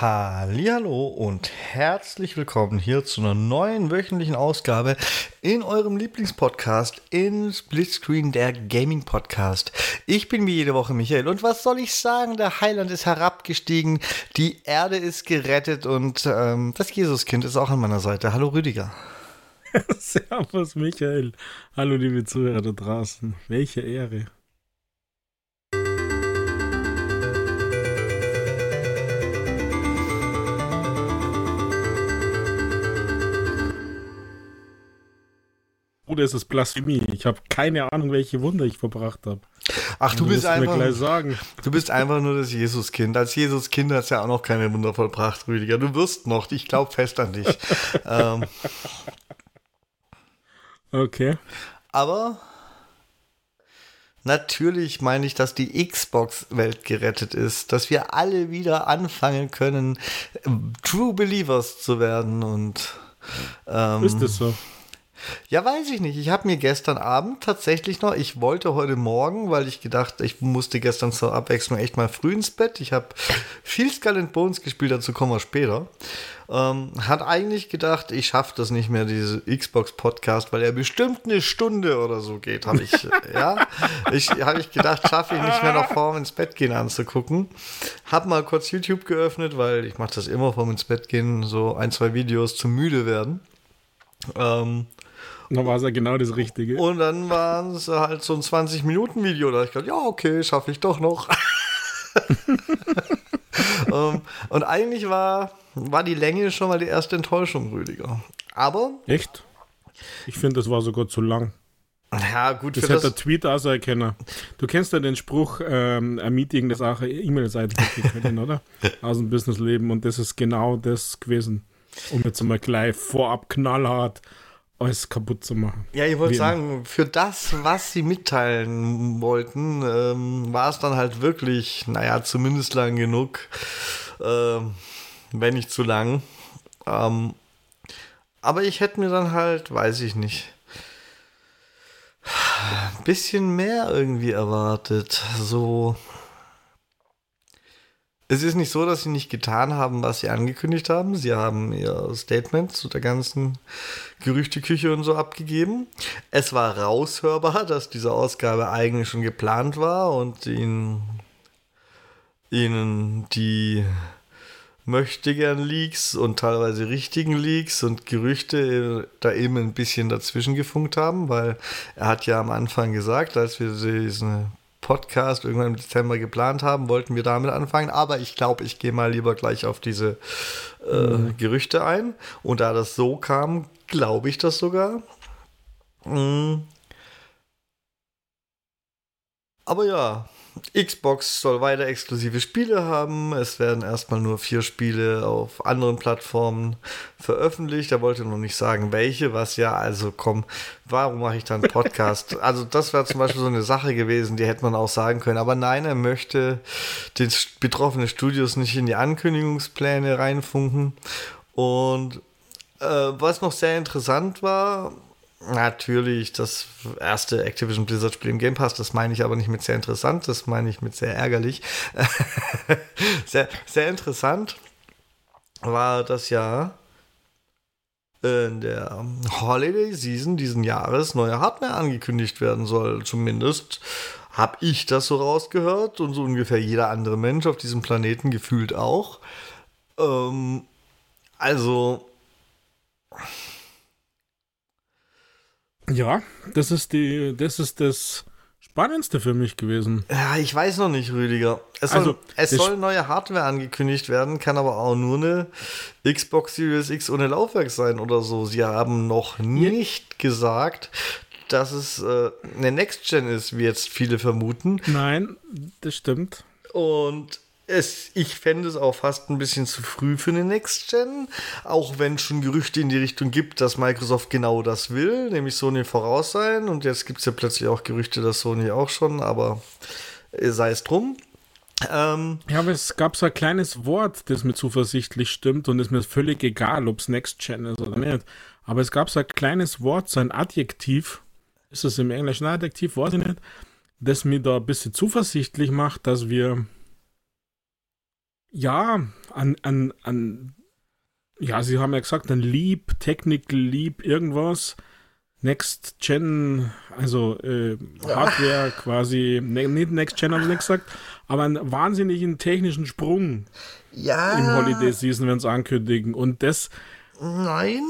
Hallo und herzlich willkommen hier zu einer neuen wöchentlichen Ausgabe in eurem Lieblingspodcast in Splitscreen der Gaming Podcast. Ich bin wie jede Woche Michael und was soll ich sagen? Der Heiland ist herabgestiegen, die Erde ist gerettet und ähm, das Jesuskind ist auch an meiner Seite. Hallo Rüdiger. Servus Michael. Hallo liebe Zuhörer da draußen. Welche Ehre. Oder ist es Blasphemie? Ich habe keine Ahnung, welche Wunder ich verbracht habe. Ach, du, Du bist mir einfach. gleich sagen. Du bist einfach nur das Jesuskind. Als Jesuskind hast du ja auch noch keine Wunder vollbracht, Rüdiger. Du wirst noch. Ich glaube fest an dich. ähm, Okay. aber natürlich meine ich, dass die Xbox-Welt gerettet ist, dass wir alle wieder anfangen können, True Believers zu werden und ähm, Ist das so? Ja, weiß ich nicht. Ich habe mir gestern Abend tatsächlich noch, ich wollte heute Morgen, weil ich gedacht, ich musste gestern zur Abwechslung echt mal früh ins Bett. Ich habe viel Skull and Bones gespielt, dazu kommen wir später. Ähm, hat eigentlich gedacht, ich schaffe das nicht mehr, diese Xbox-Podcast, weil er bestimmt eine Stunde oder so geht, habe ich, ja. Ich habe ich gedacht, schaffe ich nicht mehr noch vorm ins Bett gehen anzugucken. Hab mal kurz YouTube geöffnet, weil ich mache das immer vorm ins Bett gehen, so ein, zwei Videos zum müde werden. Ähm, Da war es ja genau das Richtige. und dann war es halt so ein 20-Minuten-Video. Da ich gedacht, ja, okay, schaffe ich doch noch. Ähm, und eigentlich war, war die Länge schon mal die erste Enttäuschung, Rüdiger. Aber, Echt? Ich finde, das war sogar zu lang. ja, gut, Das für hätte der das. Tweet also erkennen. Du kennst ja den Spruch, ähm, ein Meeting, das auch eine E-Mail-Seite können, oder? Aus dem Businessleben. Und das ist genau das gewesen. Um jetzt mal gleich vorab knallhart alles kaputt zu machen. Ja, ich wollte sagen, für das, was sie mitteilen wollten, ähm, war es dann halt wirklich, naja, zumindest lang genug, ähm, wenn nicht zu lang. Ähm, aber ich hätte mir dann halt, weiß ich nicht, ein bisschen mehr irgendwie erwartet. So. Es ist nicht so, dass sie nicht getan haben, was sie angekündigt haben. Sie haben ihr Statement zu der ganzen Gerüchteküche und so abgegeben. Es war raushörbar, dass diese Ausgabe eigentlich schon geplant war und ihnen, ihnen die möchte gern Leaks und teilweise richtigen Leaks und Gerüchte da eben ein bisschen dazwischen gefunkt haben, weil er hat ja am Anfang gesagt, als wir diesen Podcast irgendwann im Dezember geplant haben, wollten wir damit anfangen, aber ich glaube, ich gehe mal lieber gleich auf diese äh, Gerüchte ein. Und da das so kam, glaube ich das sogar. Mm. Aber ja, Xbox soll weiter exklusive Spiele haben. Es werden erstmal nur vier Spiele auf anderen Plattformen veröffentlicht. Er wollte noch nicht sagen, welche, was ja, also komm, warum mache ich dann einen Podcast? also, das wäre zum Beispiel so eine Sache gewesen, die hätte man auch sagen können. Aber nein, er möchte den betroffenen Studios nicht in die Ankündigungspläne reinfunken. Und äh, was noch sehr interessant war, Natürlich, das erste Activision Blizzard Spiel im Game Pass, das meine ich aber nicht mit sehr interessant, das meine ich mit sehr ärgerlich. sehr, sehr interessant war das ja in der Holiday Season diesen Jahres neue Hardware angekündigt werden soll. Zumindest habe ich das so rausgehört und so ungefähr jeder andere Mensch auf diesem Planeten gefühlt auch. Ähm, also, Ja, das ist die, das ist das Spannendste für mich gewesen. Ja, ich weiß noch nicht, Rüdiger. Es soll, Also, es soll neue Hardware angekündigt werden, kann aber auch nur eine Xbox Series X ohne Laufwerk sein oder so. Sie haben noch nicht gesagt, dass es äh, eine Next Gen ist, wie jetzt viele vermuten. Nein, das stimmt. Und es, ich fände es auch fast ein bisschen zu früh für eine Next Gen, auch wenn es schon Gerüchte in die Richtung gibt, dass Microsoft genau das will, nämlich Sony voraus sein. Und jetzt gibt es ja plötzlich auch Gerüchte, dass Sony auch schon, aber äh, sei es drum. Ähm, Ja, aber es gab so ein kleines Wort, das mir zuversichtlich stimmt und ist mir völlig egal, ob es Next Gen ist oder nicht. Aber es gab so ein kleines Wort, so ein Adjektiv, ist es im Englischen ein Adjektiv, weiß ich nicht, das mir da ein bisschen zuversichtlich macht, dass wir Ja, an, an, an, ja, sie haben ja gesagt, ein Leap, Technical Leap, irgendwas. Next Gen, also äh, Hardware quasi, ne, nicht Next Gen haben sie nicht gesagt, aber einen wahnsinnigen technischen Sprung ja. im Holiday Season, wenn sie ankündigen. Und das. Nein.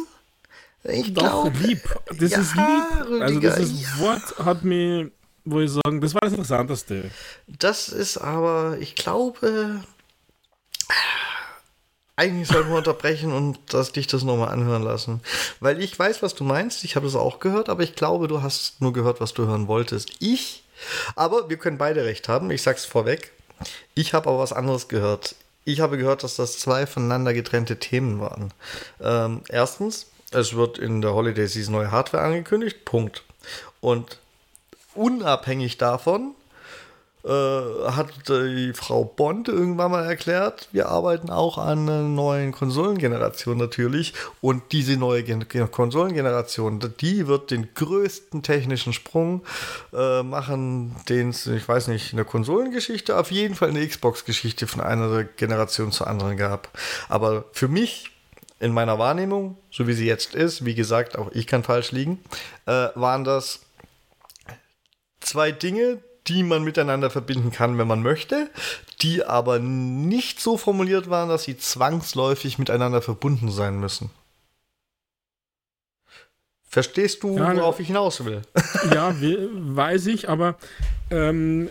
Ich doch, glaub, lieb. Das ja, ist lieb. Also, Rüdiger, das ja. Wort hat mir, wo ich sagen, das war das Interessanteste. Das ist aber, ich glaube, eigentlich sollten wir unterbrechen und dass dich das nochmal anhören lassen. Weil ich weiß, was du meinst. Ich habe das auch gehört, aber ich glaube, du hast nur gehört, was du hören wolltest. Ich, aber wir können beide recht haben. Ich sag's vorweg. Ich habe aber was anderes gehört. Ich habe gehört, dass das zwei voneinander getrennte Themen waren. Ähm, erstens, es wird in der Holiday Season neue Hardware angekündigt. Punkt. Und unabhängig davon äh, hat die Frau Bond irgendwann mal erklärt, wir arbeiten auch an einer neuen Konsolengeneration natürlich. Und diese neue Gen Konsolengeneration, die wird den größten technischen Sprung äh, machen, den es, ich weiß nicht, in der Konsolengeschichte, auf jeden Fall in der Xbox-Geschichte von einer Generation zur anderen gab. Aber für mich in meiner Wahrnehmung, so wie sie jetzt ist, wie gesagt, auch ich kann falsch liegen, äh, waren das zwei Dinge, die man miteinander verbinden kann, wenn man möchte, die aber nicht so formuliert waren, dass sie zwangsläufig miteinander verbunden sein müssen. Verstehst du, Ja, worauf ich hinaus will? Ja, we- weiß ich, aber ähm,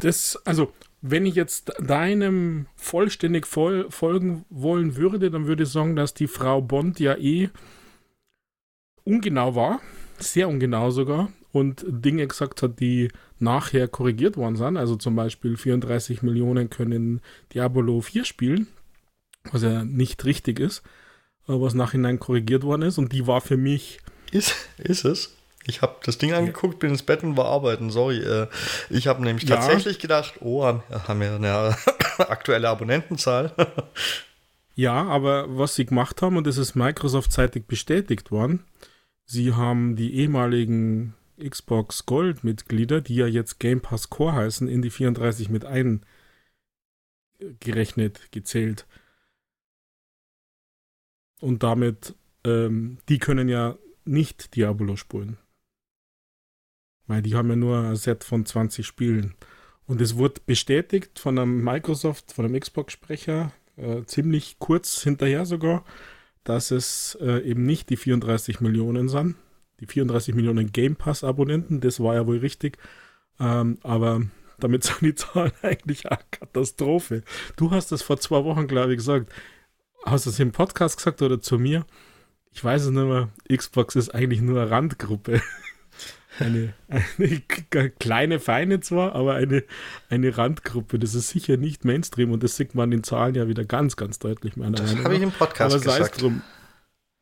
das, also, wenn ich jetzt deinem vollständig voll, folgen wollen würde, dann würde ich sagen, dass die Frau Bond ja eh ungenau war, sehr ungenau sogar, und Dinge gesagt hat, die nachher korrigiert worden sind. Also zum Beispiel 34 Millionen können Diablo 4 spielen, was ja nicht richtig ist, äh, was nachhinein korrigiert worden ist. Und die war für mich Ist, ist es? Ich habe das Ding angeguckt, bin ins Bett und war arbeiten. Sorry. Äh, ich habe nämlich Ja. tatsächlich gedacht, oh, haben, wir eine aktuelle Abonnentenzahl. Ja, aber was sie gemacht haben, und das ist Microsoft-seitig bestätigt worden, sie haben die ehemaligen Xbox Gold-Mitglieder, die ja jetzt Game Pass Core heißen, in die 34 mit eingerechnet, gezählt. Und damit, ähm, die können ja nicht Diablo spielen. Weil die haben ja nur ein Set von 20 Spielen. Und es wurde bestätigt von einem Microsoft, von einem Xbox-Sprecher, äh, ziemlich kurz hinterher sogar, dass es äh, eben nicht die 34 Millionen sind. Die 34 Millionen Game Pass-Abonnenten, das war ja wohl richtig. Ähm, aber damit sind die Zahlen eigentlich eine Katastrophe. Du hast das vor zwei Wochen, glaube ich, gesagt. Hast du es im Podcast gesagt oder zu mir? Ich weiß es nicht mehr. Xbox ist eigentlich nur eine Randgruppe. Eine, eine kleine, feine zwar, aber eine, eine Randgruppe. Das ist sicher nicht Mainstream und das sieht man in den Zahlen ja wieder ganz, ganz deutlich. Meiner Das habe ich im Podcast aber gesagt. drum.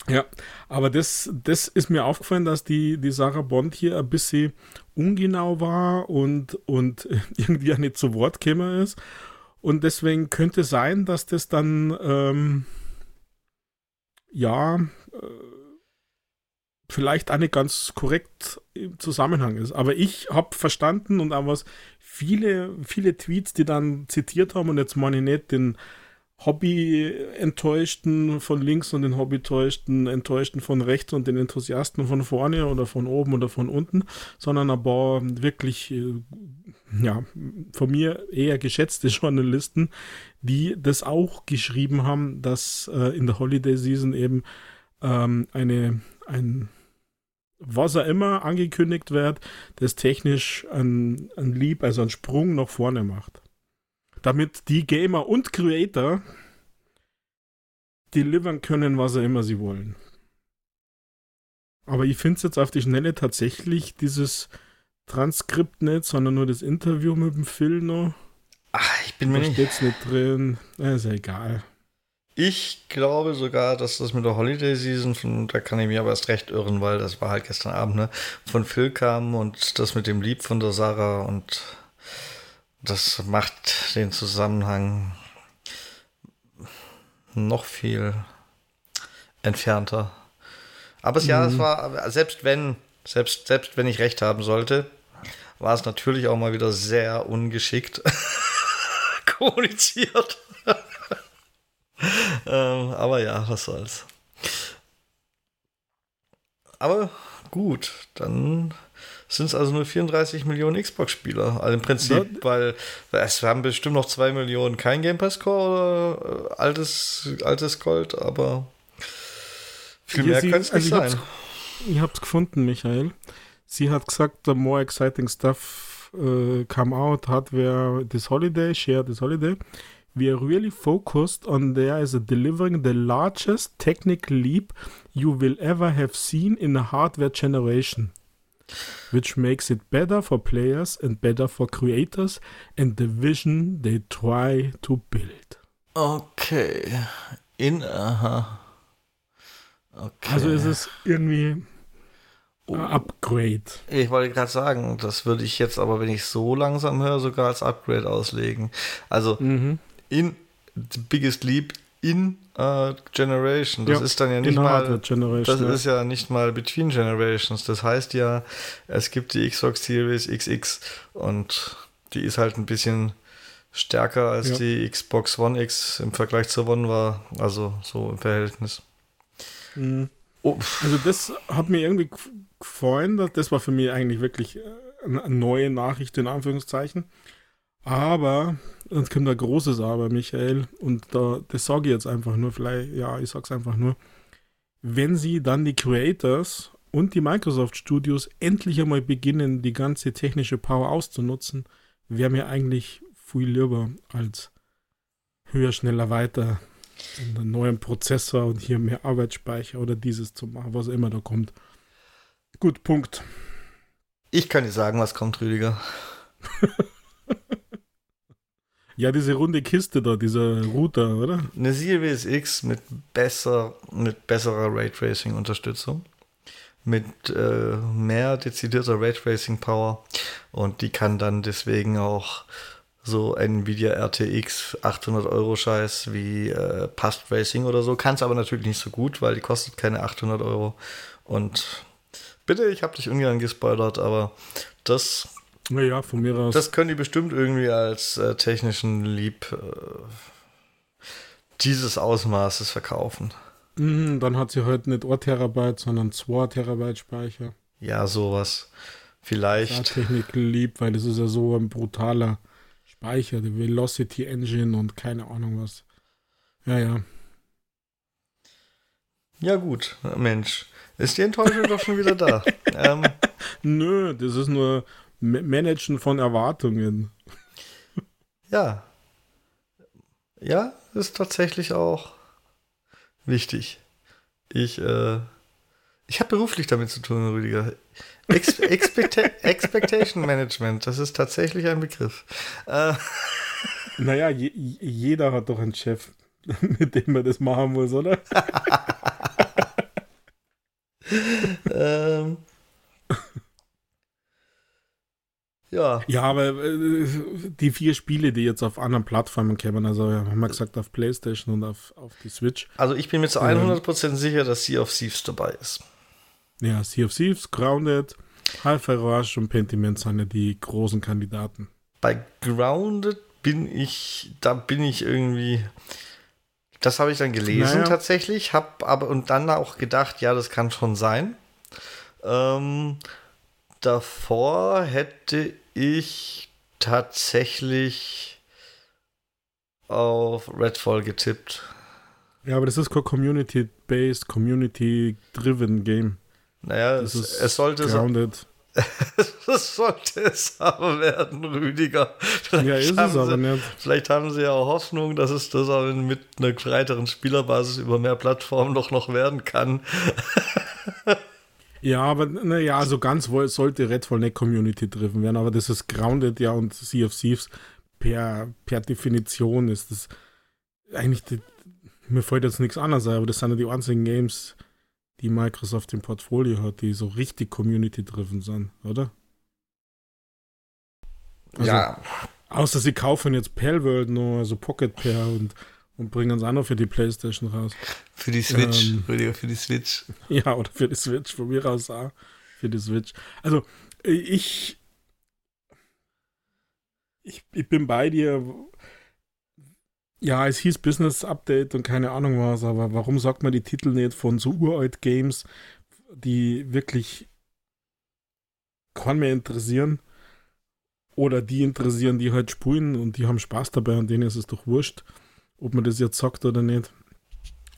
Ja, aber das, das ist mir aufgefallen, dass die, die Sarah Bond hier ein bisschen ungenau war und, und irgendwie auch nicht zu Wort gekommen ist. Und deswegen könnte sein, dass das dann, ähm, ja, äh, vielleicht auch nicht ganz korrekt im Zusammenhang ist. Aber ich habe verstanden und auch was viele, viele Tweets, die dann zitiert haben, und jetzt meine ich nicht den Hobby-Enttäuschten von links und den Hobby-Enttäuschten Enttäuschten von rechts und den Enthusiasten von vorne oder von oben oder von unten, sondern ein paar wirklich, äh, ja, von mir eher geschätzte Journalisten, die das auch geschrieben haben, dass äh, in der Holiday Season eben ähm, eine, ein, was er immer angekündigt wird, das technisch ein, ein Leap, also einen Sprung nach vorne macht damit die Gamer und Creator delivern können, was auch immer sie wollen. Aber ich finde es jetzt auf die Schnelle tatsächlich dieses Transkript nicht, sondern nur das Interview mit dem Phil noch. Ach, ich bin mir nicht. steht's nicht drin. Ist ja egal. Ich glaube sogar, dass das mit der Holiday Season, von, da kann ich mir aber erst recht irren, weil das war halt gestern Abend, ne, von Phil kam und das mit dem Lieb von der Sarah und das macht den Zusammenhang noch viel entfernter. Aber es, ja, es war, selbst wenn, selbst, selbst wenn ich recht haben sollte, war es natürlich auch mal wieder sehr ungeschickt. kommuniziert. ähm, aber ja, was soll's. Aber gut, dann sind es also nur 34 Millionen Xbox-Spieler. Also im Prinzip, ja. weil, es haben bestimmt noch 2 Millionen kein Game Pass-Core oder äh, altes, altes Gold, aber viel mehr kann es nicht also sein. Ich hab's gefunden, Michael. Sie hat gesagt, the more exciting stuff uh, come out, hardware this holiday, share this holiday. We are really focused on there is a delivering the largest technical leap you will ever have seen in a hardware generation which makes it better for players and better for creators and the vision they try to build. Okay. In, aha. Okay. Also ist es irgendwie ein Upgrade. Ich wollte gerade sagen, das würde ich jetzt aber, wenn ich so langsam höre, sogar als Upgrade auslegen. Also mhm. in the biggest leap in uh, Generation. Das ja, ist dann ja nicht mal. Das ja. ist ja nicht mal Between Generations. Das heißt ja, es gibt die Xbox Series XX und die ist halt ein bisschen stärker als ja. die Xbox One X im Vergleich zur One war. Also so im Verhältnis. Mhm. Oh. Also das hat mir irgendwie gefallen. Das war für mich eigentlich wirklich äh, eine neue Nachricht in Anführungszeichen. Aber, jetzt kommt ein großes Aber, Michael, und da, das sage ich jetzt einfach nur, vielleicht, ja, ich sage es einfach nur, wenn sie dann die Creators und die Microsoft Studios endlich einmal beginnen, die ganze technische Power auszunutzen, wäre mir eigentlich viel lieber als höher, schneller, weiter einen neuen Prozessor und hier mehr Arbeitsspeicher oder dieses zu machen, was immer da kommt. Gut, Punkt. Ich kann dir sagen, was kommt, Rüdiger. Ja, diese runde Kiste da, dieser Router, oder? Eine Series X mit, besser, mit besserer Raytracing-Unterstützung. Mit äh, mehr dezidierter Raytracing-Power. Und die kann dann deswegen auch so Nvidia RTX 800 Euro Scheiß wie äh, Past Racing oder so. Kann es aber natürlich nicht so gut, weil die kostet keine 800 Euro. Und bitte, ich habe dich ungern gespoilert, aber das naja, von mir aus. Das können die bestimmt irgendwie als äh, technischen Lieb äh, dieses Ausmaßes verkaufen. Mhm, dann hat sie heute nicht 1 Terabyte, sondern 2 Terabyte Speicher. Ja, sowas. Vielleicht. Ja, Technical Lieb, weil das ist ja so ein brutaler Speicher, der Velocity Engine und keine Ahnung was. Ja, ja. Ja, gut, Mensch. Ist die Enttäuschung doch schon wieder da? ähm, Nö, das ist nur Managen von Erwartungen. Ja. Ja, ist tatsächlich auch wichtig. Ich, äh, ich habe beruflich damit zu tun, Rüdiger. Ex Expecta Expectation Management, das ist tatsächlich ein Begriff. Äh. Naja, je, jeder hat doch einen Chef, mit dem man das machen muss, oder? ähm, Ja. Ja, aber äh, die vier Spiele, die jetzt auf anderen Plattformen kämen, also haben wir gesagt auf PlayStation und auf, auf die Switch. Also ich bin mir zu 100% ähm, sicher, dass Sea of Thieves dabei ist. Ja, Sea of Thieves, Grounded, Half-Life Rush und Pentiment sind ja die großen Kandidaten. Bei Grounded bin ich, da bin ich irgendwie, das habe ich dann gelesen naja. tatsächlich, habe aber und dann auch gedacht, ja, das kann schon sein. Ähm, davor hätte ich tatsächlich auf Redfall getippt. Ja, aber das ist kein Community-based, Community-driven Game. Naja, es, es, sollte grounded. das sollte es aber werden, Rüdiger. Vielleicht ja, ist es aber sie, nicht. Vielleicht haben sie ja auch Hoffnung, dass es das auch mit einer breiteren Spielerbasis über mehr Plattformen doch noch werden kann. Ja, aber naja, so ganz sollte Redfall nicht Community-driven werden, aber das ist Grounded ja und Sea of Thieves per, per Definition ist das eigentlich, die, mir fällt jetzt nichts anderes ein, aber das sind ja die einzigen Games, die Microsoft im Portfolio hat, die so richtig Community-driven sind, oder? Also, ja. Außer sie kaufen jetzt Palworld nur, also Pocket Pair und und bringen uns auch noch für die Playstation raus. Für die Switch, ähm, Rüdiger, für die Switch. Ja, oder für die Switch, von mir aus auch. Für die Switch. Also, ich, ich, ich bin bei dir. ja, es hieß Business Update und keine Ahnung was, aber warum sagt man die Titel nicht von so uralt Games, die wirklich kann mehr interessieren oder die interessieren, die halt spulen und die haben Spaß dabei und denen ist es doch wurscht, ob man das jetzt sagt oder nicht.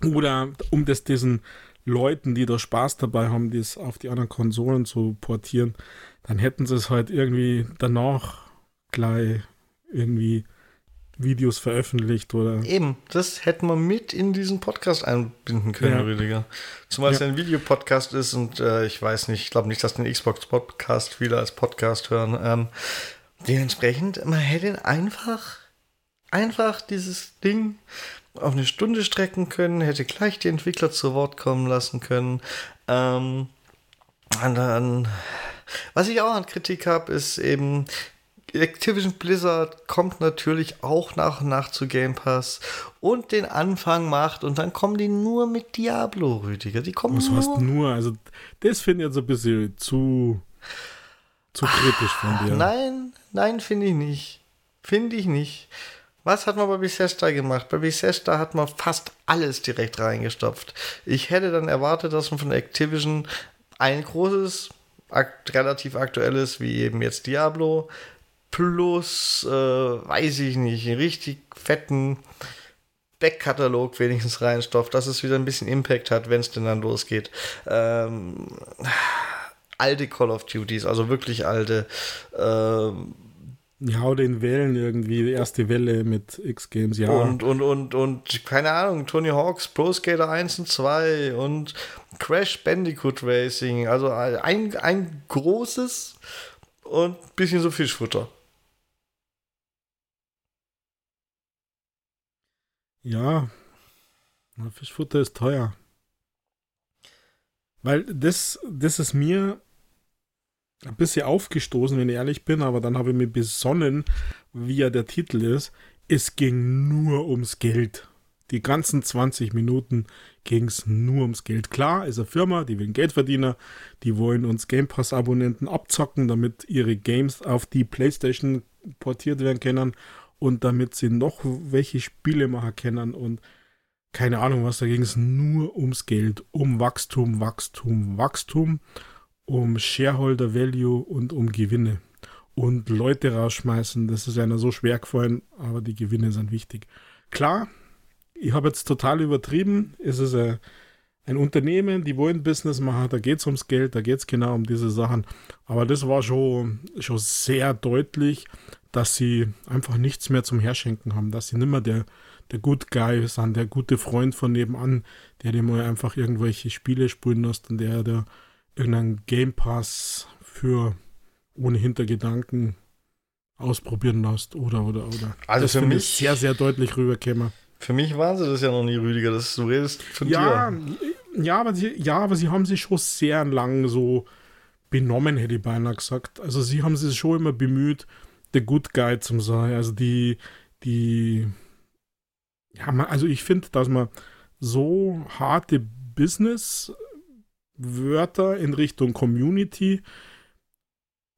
Oder um das diesen Leuten, die da Spaß dabei haben, das auf die anderen Konsolen zu portieren, dann hätten sie es halt irgendwie danach gleich irgendwie Videos veröffentlicht oder. Eben, das hätten wir mit in diesen Podcast einbinden können, ja. Rüdiger. Zumal ja. es ein Videopodcast ist und äh, ich weiß nicht, ich glaube nicht, dass den Xbox-Podcast viele als Podcast hören. Ähm, dementsprechend, man hätte einfach, einfach dieses Ding auf eine Stunde strecken können, hätte gleich die Entwickler zu Wort kommen lassen können. Ähm, und dann, was ich auch an Kritik habe, ist eben, Activision Blizzard kommt natürlich auch nach und nach zu Game Pass und den Anfang macht und dann kommen die nur mit Diablo, Rüdiger. Die kommen Was nur. heißt nur? Also, das finde ich jetzt ein bisschen zu, zu kritisch von dir. Nein, nein, finde ich nicht. Finde ich nicht. Was hat man bei Bethesda gemacht? Bei Bethesda hat man fast alles direkt reingestopft. Ich hätte dann erwartet, dass man von Activision ein großes, akt relativ aktuelles, wie eben jetzt Diablo, plus, äh, weiß ich nicht, einen richtig fetten Backkatalog wenigstens reinstopft, dass es wieder ein bisschen Impact hat, wenn es denn dann losgeht. Ähm, alte Call of Duties, also wirklich alte. Ähm, ja, oder in Wellen irgendwie, die erste Welle mit X-Games, ja. Und, und, und, und, keine Ahnung, Tony Hawks, Pro Skater 1 und 2 und Crash Bandicoot Racing. Also ein, ein großes und ein bisschen so Fischfutter. Ja, Fischfutter ist teuer. Weil das, das ist mir ein bisschen aufgestoßen, wenn ich ehrlich bin, aber dann habe ich mir besonnen, wie ja der Titel ist. Es ging nur ums Geld. Die ganzen 20 Minuten ging es nur ums Geld. Klar, ist eine Firma, die will Geldverdiener, die wollen uns Game Pass-Abonnenten abzocken, damit ihre Games auf die PlayStation portiert werden können und damit sie noch welche Spiele machen können und keine Ahnung was, da ging es nur ums Geld, um Wachstum, Wachstum, Wachstum, um Shareholder Value und um Gewinne. Und Leute rausschmeißen, das ist einer so schwer gefallen, aber die Gewinne sind wichtig. Klar, ich habe jetzt total übertrieben, es ist ein, ein Unternehmen, die wollen Business machen, da geht es ums Geld, da geht es genau um diese Sachen. Aber das war schon, schon sehr deutlich, dass sie einfach nichts mehr zum Herschenken haben, dass sie nicht mehr der, der Good Guy sind, der gute Freund von nebenan, der dir mal einfach irgendwelche Spiele spielen lässt und der, der irgendeinen Game Pass für ohne Hintergedanken ausprobieren lässt oder oder oder. Also das für mich sehr sehr deutlich rüberkäme. Für mich waren sie das ja noch nie, Rüdiger. Das, du redest von ja, dir. Ja, aber sie, ja, aber sie haben sich schon sehr lang so benommen, hätte ich beinahe gesagt. Also sie haben sich schon immer bemüht, der Good Guy zum sein. Also die, die, ja, also ich finde, dass man so harte Business-Wörter in Richtung Community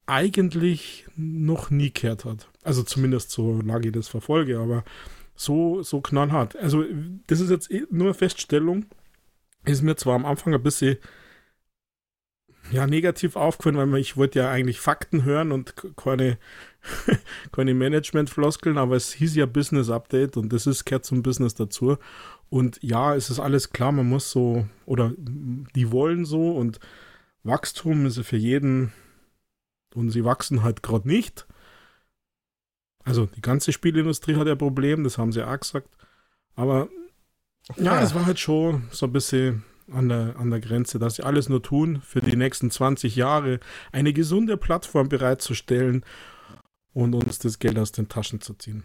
eigentlich noch nie kehrt hat. Also zumindest so lange ich das verfolge, aber so, so knallhart. Also das ist jetzt eh nur eine Feststellung. Ist mir zwar am Anfang ein bisschen ja, negativ aufgefallen, weil ich wollte ja eigentlich Fakten hören und keine, keine Management-Floskeln, aber es hieß ja Business Update und das ist gehört zum Business dazu. Und ja, es ist alles klar, man muss so, oder die wollen so und Wachstum ist ja für jeden und sie wachsen halt gerade nicht. Also die ganze Spielindustrie hat ja ein Problem, das haben sie auch gesagt. Aber ja, es war halt schon so ein bisschen an der, an der Grenze, dass sie alles nur tun, für die nächsten 20 Jahre eine gesunde Plattform bereitzustellen und uns das Geld aus den Taschen zu ziehen.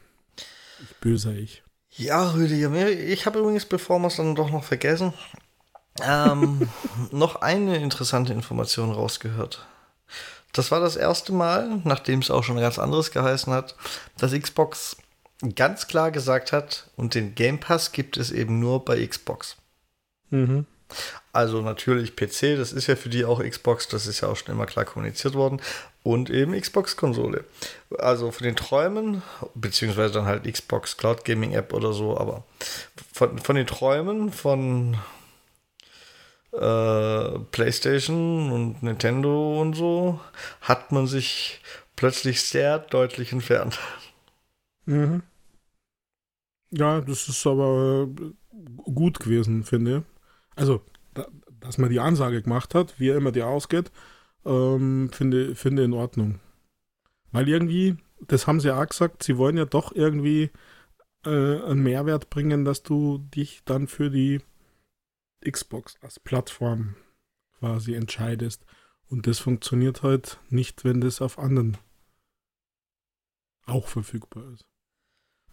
Ich böser ich. Ja, Rüdiger, ich habe übrigens, bevor wir es dann doch noch vergessen, ähm, noch eine interessante Information rausgehört. Das war das erste Mal, nachdem es auch schon ganz anderes geheißen hat, dass Xbox ganz klar gesagt hat, und den Game Pass gibt es eben nur bei Xbox. Mhm. Also natürlich PC, das ist ja für die auch Xbox, das ist ja auch schon immer klar kommuniziert worden. Und eben Xbox-Konsole. Also von den Träumen, beziehungsweise dann halt Xbox Cloud Gaming App oder so, aber von, von den Träumen von äh, PlayStation und Nintendo und so hat man sich plötzlich sehr deutlich entfernt. Mhm. Ja, das ist aber gut gewesen, finde ich. Also, da, dass man die Ansage gemacht hat, wie er immer die ausgeht, ähm, finde, finde in Ordnung. Weil irgendwie, das haben sie auch gesagt, sie wollen ja doch irgendwie äh, einen Mehrwert bringen, dass du dich dann für die Xbox als Plattform quasi entscheidest. Und das funktioniert halt nicht, wenn das auf anderen auch verfügbar ist.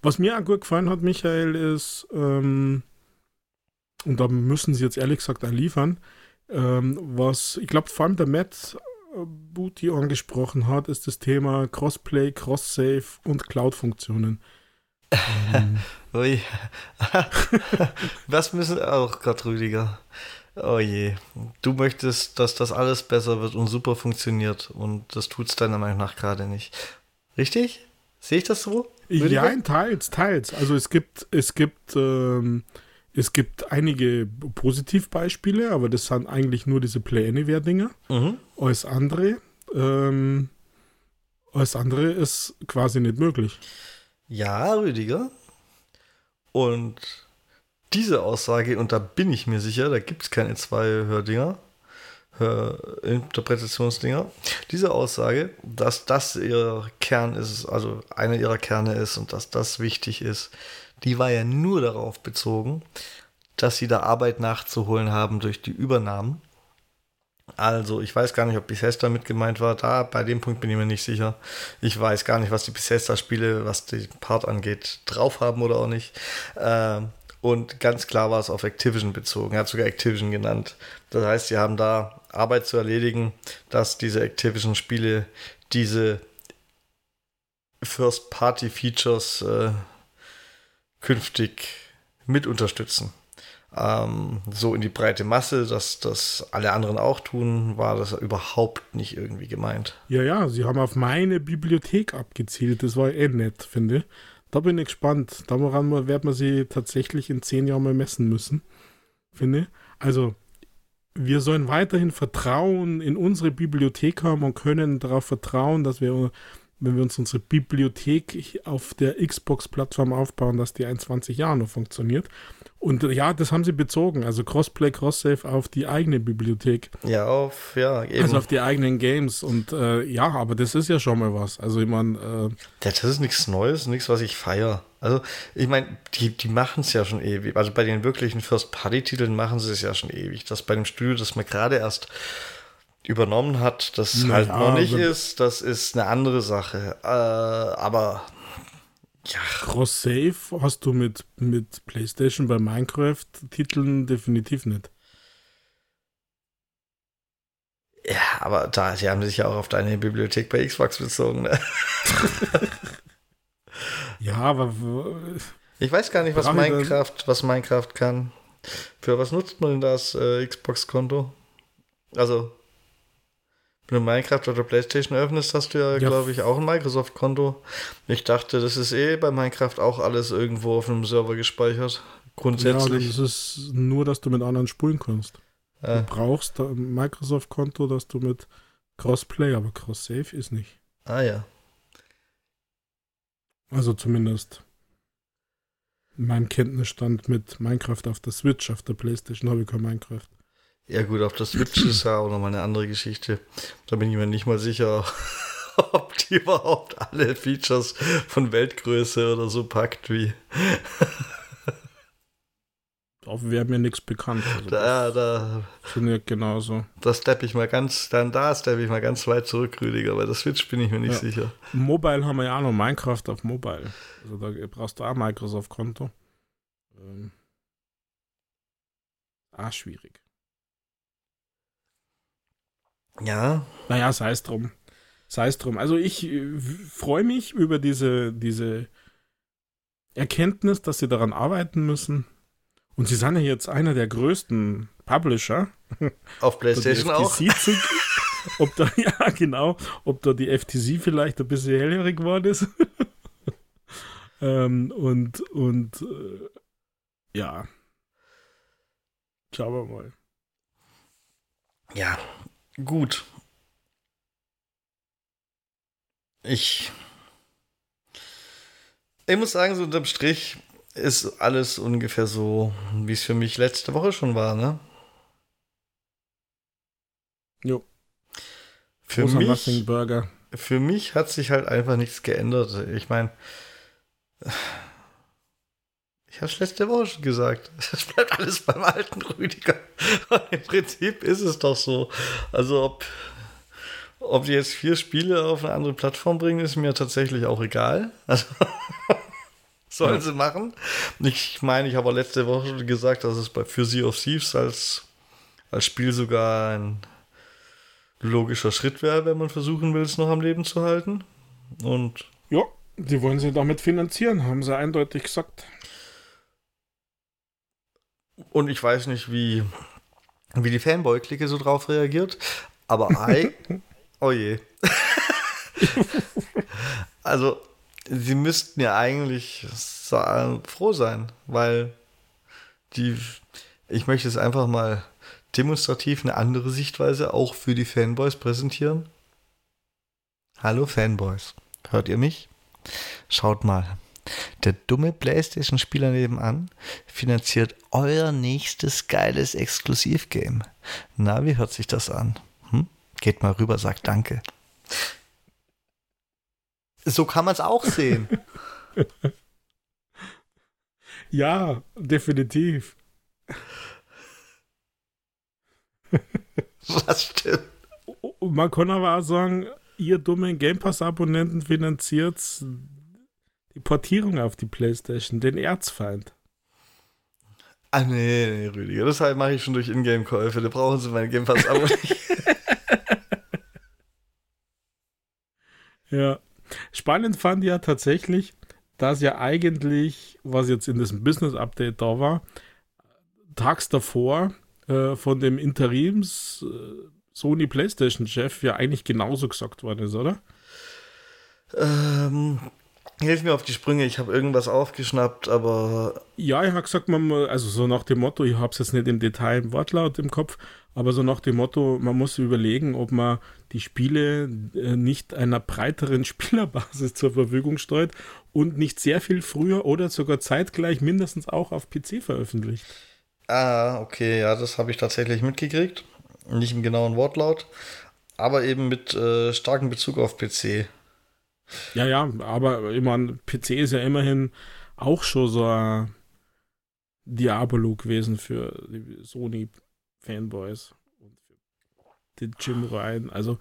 Was mir auch gut gefallen hat, Michael, ist, ähm, und da müssen sie jetzt ehrlich gesagt auch liefern, ähm, was ich glaube vor allem der Matt äh, Booty angesprochen hat, ist das Thema Crossplay, Cross-Save und Cloud-Funktionen. ähm. Ui. Was müssen auch Gott, Rüdiger. Oh je. Du möchtest, dass das alles besser wird und super funktioniert und das tut es deiner Meinung nach gerade nicht. Richtig? Sehe ich das so? Ja, teils, teils. Also es gibt, es gibt, ähm, es gibt einige Positivbeispiele, aber das sind eigentlich nur diese Play Anywhere-Dinger. Mhm. Alles andere, ähm, alles andere ist quasi nicht möglich. Ja, Rüdiger. Und diese Aussage, und da bin ich mir sicher, da gibt es keine zwei Hördinger, Interpretationsdinger. Diese Aussage, dass das ihr Kern ist, also einer ihrer Kerne ist und dass das wichtig ist, die war ja nur darauf bezogen, dass sie da Arbeit nachzuholen haben durch die Übernahmen. Also, ich weiß gar nicht, ob Bethesda mit gemeint war. Da, bei dem Punkt bin ich mir nicht sicher. Ich weiß gar nicht, was die Bethesda-Spiele, was den Part angeht, drauf haben oder auch nicht. Ähm, und ganz klar war es auf Activision bezogen. Er hat sogar Activision genannt. Das heißt, sie haben da Arbeit zu erledigen, dass diese Activision-Spiele diese First-Party-Features äh, künftig mit unterstützen. Ähm, so in die breite Masse, dass das alle anderen auch tun, war das überhaupt nicht irgendwie gemeint. Ja, ja, sie haben auf meine Bibliothek abgezielt. Das war eh nett, finde ich. Da bin ich gespannt. Daran wird man sie tatsächlich in zehn Jahren mal messen müssen, finde ich. Also, wir sollen weiterhin Vertrauen in unsere Bibliothek haben und können darauf vertrauen, dass wir, wenn wir uns unsere Bibliothek auf der Xbox-Plattform aufbauen, dass die in 20 Jahren noch funktioniert. Und ja, das haben sie bezogen. Also Crossplay, Crosssave auf die eigene Bibliothek. Ja, auf, ja, eben. Also auf die eigenen Games. Und äh, ja, aber das ist ja schon mal was. Also ich meine. Äh, das ist nichts Neues, nichts, was ich feiere. Also, ich meine, die, die machen es ja schon ewig. Also bei den wirklichen First-Party-Titeln machen sie es ja schon ewig. Das bei dem Studio, das man gerade erst übernommen hat, das naja, halt noch nicht ist, das ist eine andere Sache. Äh, aber ja. Cross-Save hast du mit, mit PlayStation bei Minecraft-Titeln definitiv nicht. Ja, aber da, sie haben sich ja auch auf deine Bibliothek bei Xbox bezogen. Ne? ja, aber. Ich weiß gar nicht, was Minecraft, was Minecraft kann. Für was nutzt man denn das äh, Xbox-Konto? Also, wenn du Minecraft oder PlayStation öffnest, hast du ja, ja. glaube ich, auch ein Microsoft-Konto. Ich dachte, das ist eh bei Minecraft auch alles irgendwo auf einem Server gespeichert. Grundsätzlich. Ja, das ist nur, dass du mit anderen spulen kannst. Ja. Du brauchst ein Microsoft-Konto, dass du mit Crossplay, aber Cross-Save ist nicht. Ah ja. Also zumindest in meinem Kenntnisstand mit Minecraft auf der Switch, auf der Playstation habe ich kein Minecraft. Ja gut, auf der Switch ist ja auch nochmal eine andere Geschichte. Da bin ich mir nicht mal sicher, ob die überhaupt alle Features von Weltgröße oder so packt wie. Auf wäre mir nichts bekannt. Also da, da. Funktioniert genauso. Da steppe ich mal ganz, dann da steppe ich mal ganz weit zurück, Rüdiger. Bei der Switch bin ich mir nicht ja. sicher. Mobile haben wir ja auch noch Minecraft auf Mobile. Also da brauchst du auch Microsoft-Konto. Ähm. Ah, schwierig. Ja. Naja, sei es drum. Sei es drum. Also ich äh, freue mich über diese, diese Erkenntnis, dass sie daran arbeiten müssen. Und sie sind ja jetzt einer der größten Publisher. Auf PlayStation auch. Zu, ob da, ja, genau, ob da die FTC vielleicht ein bisschen hellhörig geworden ist. ähm, und, und, äh, ja. Schauen wir mal. Ja, gut. Ich. Ich muss sagen, so unterm Strich ist alles ungefähr so, wie es für mich letzte Woche schon war, ne? Jo. Für mich, für mich hat sich halt einfach nichts geändert. Ich meine, ich habe es letzte Woche schon gesagt. Es bleibt alles beim alten Rüdiger. Und Im Prinzip ist es doch so. Also ob, ob die jetzt vier Spiele auf eine andere Plattform bringen, ist mir tatsächlich auch egal. Also sollen ja. sie machen. Ich meine, ich habe auch letzte Woche schon gesagt, dass es bei für Sea of Thieves als, als Spiel sogar ein logischer Schritt wäre, wenn man versuchen will, es noch am Leben zu halten. Und ja, die wollen sie damit finanzieren, haben sie eindeutig gesagt. Und ich weiß nicht, wie, wie die Fanboy-Clique so drauf reagiert. Aber I. oh je. also, sie müssten ja eigentlich froh sein, weil die. Ich möchte es einfach mal demonstrativ eine andere Sichtweise auch für die Fanboys präsentieren. Hallo Fanboys. Hört ihr mich? Schaut mal. Der dumme PlayStation-Spieler nebenan finanziert euer nächstes geiles Exklusivgame. Na, wie hört sich das an? Hm? Geht mal rüber, sagt Danke. So kann man es auch sehen. ja, definitiv. Was stimmt? Man kann aber auch sagen, ihr dummen Game Pass-Abonnenten finanziert die Portierung auf die Playstation, den Erzfeind. Ah, nee, nee, Rüdiger, das halt mache ich schon durch Ingame-Käufe. Da brauchen sie meinen Game Pass-Abo nicht. ja. Spannend fand ich ja tatsächlich, dass ja eigentlich, was jetzt in diesem Business-Update da war, tags davor äh, von dem Interims äh, Sony PlayStation-Chef ja eigentlich genauso gesagt worden ist, oder? Ähm, Hilf mir auf die Sprünge, ich habe irgendwas aufgeschnappt, aber. Ja, ich habe gesagt, man, also so nach dem Motto, ich habe es jetzt nicht im Detail im Wortlaut im Kopf, aber so nach dem Motto, man muss überlegen, ob man die Spiele äh, nicht einer breiteren Spielerbasis zur Verfügung stellt und nicht sehr viel früher oder sogar zeitgleich mindestens auch auf PC veröffentlicht. Ah, okay, ja, das habe ich tatsächlich mitgekriegt. Nicht im genauen Wortlaut, aber eben mit äh, starkem Bezug auf PC. Ja, ja, aber ich meine, PC ist ja immerhin auch schon so ein Diabolo gewesen für die Sony-Fanboys und für den Jim Ryan. Also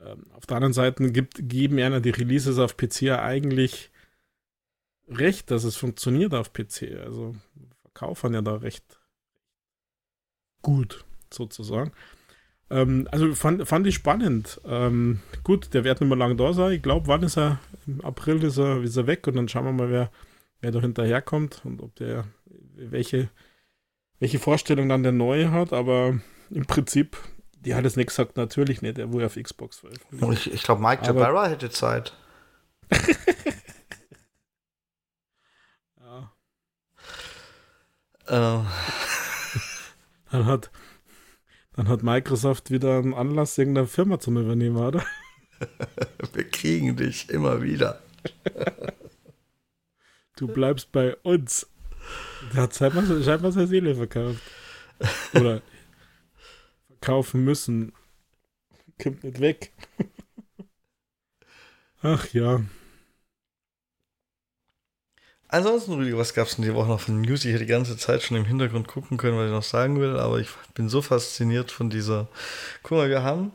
ähm, auf der anderen Seite gibt, geben einer die Releases auf PC ja eigentlich recht, dass es funktioniert auf PC. Also verkaufen ja da recht gut, sozusagen. Ähm, also fand, fand ich spannend. Ähm, gut, der wird nicht mehr lange da sein. Ich glaube, wann ist er? Im April ist er, ist er weg und dann schauen wir mal, wer, wer da hinterherkommt und ob der welche, welche Vorstellung dann der neue hat. Aber im Prinzip, die hat es nicht gesagt, natürlich nicht, er wurde auf Xbox veröffentlicht. Ich, ich glaube, Mike Jabara hätte Zeit. ja. Uh. Dann hat, dann hat Microsoft wieder einen Anlass, irgendeine Firma zu übernehmen, oder? Wir kriegen dich immer wieder. Du bleibst bei uns. Der hat scheinbar, scheinbar seine Seele verkauft. Oder verkaufen müssen. Kommt nicht weg. Ach ja. Ansonsten, Rüdiger, was gab es denn die Woche noch von News? Ich hätte die ganze Zeit schon im Hintergrund gucken können, was ich noch sagen will, aber ich bin so fasziniert von dieser. Guck mal, wir haben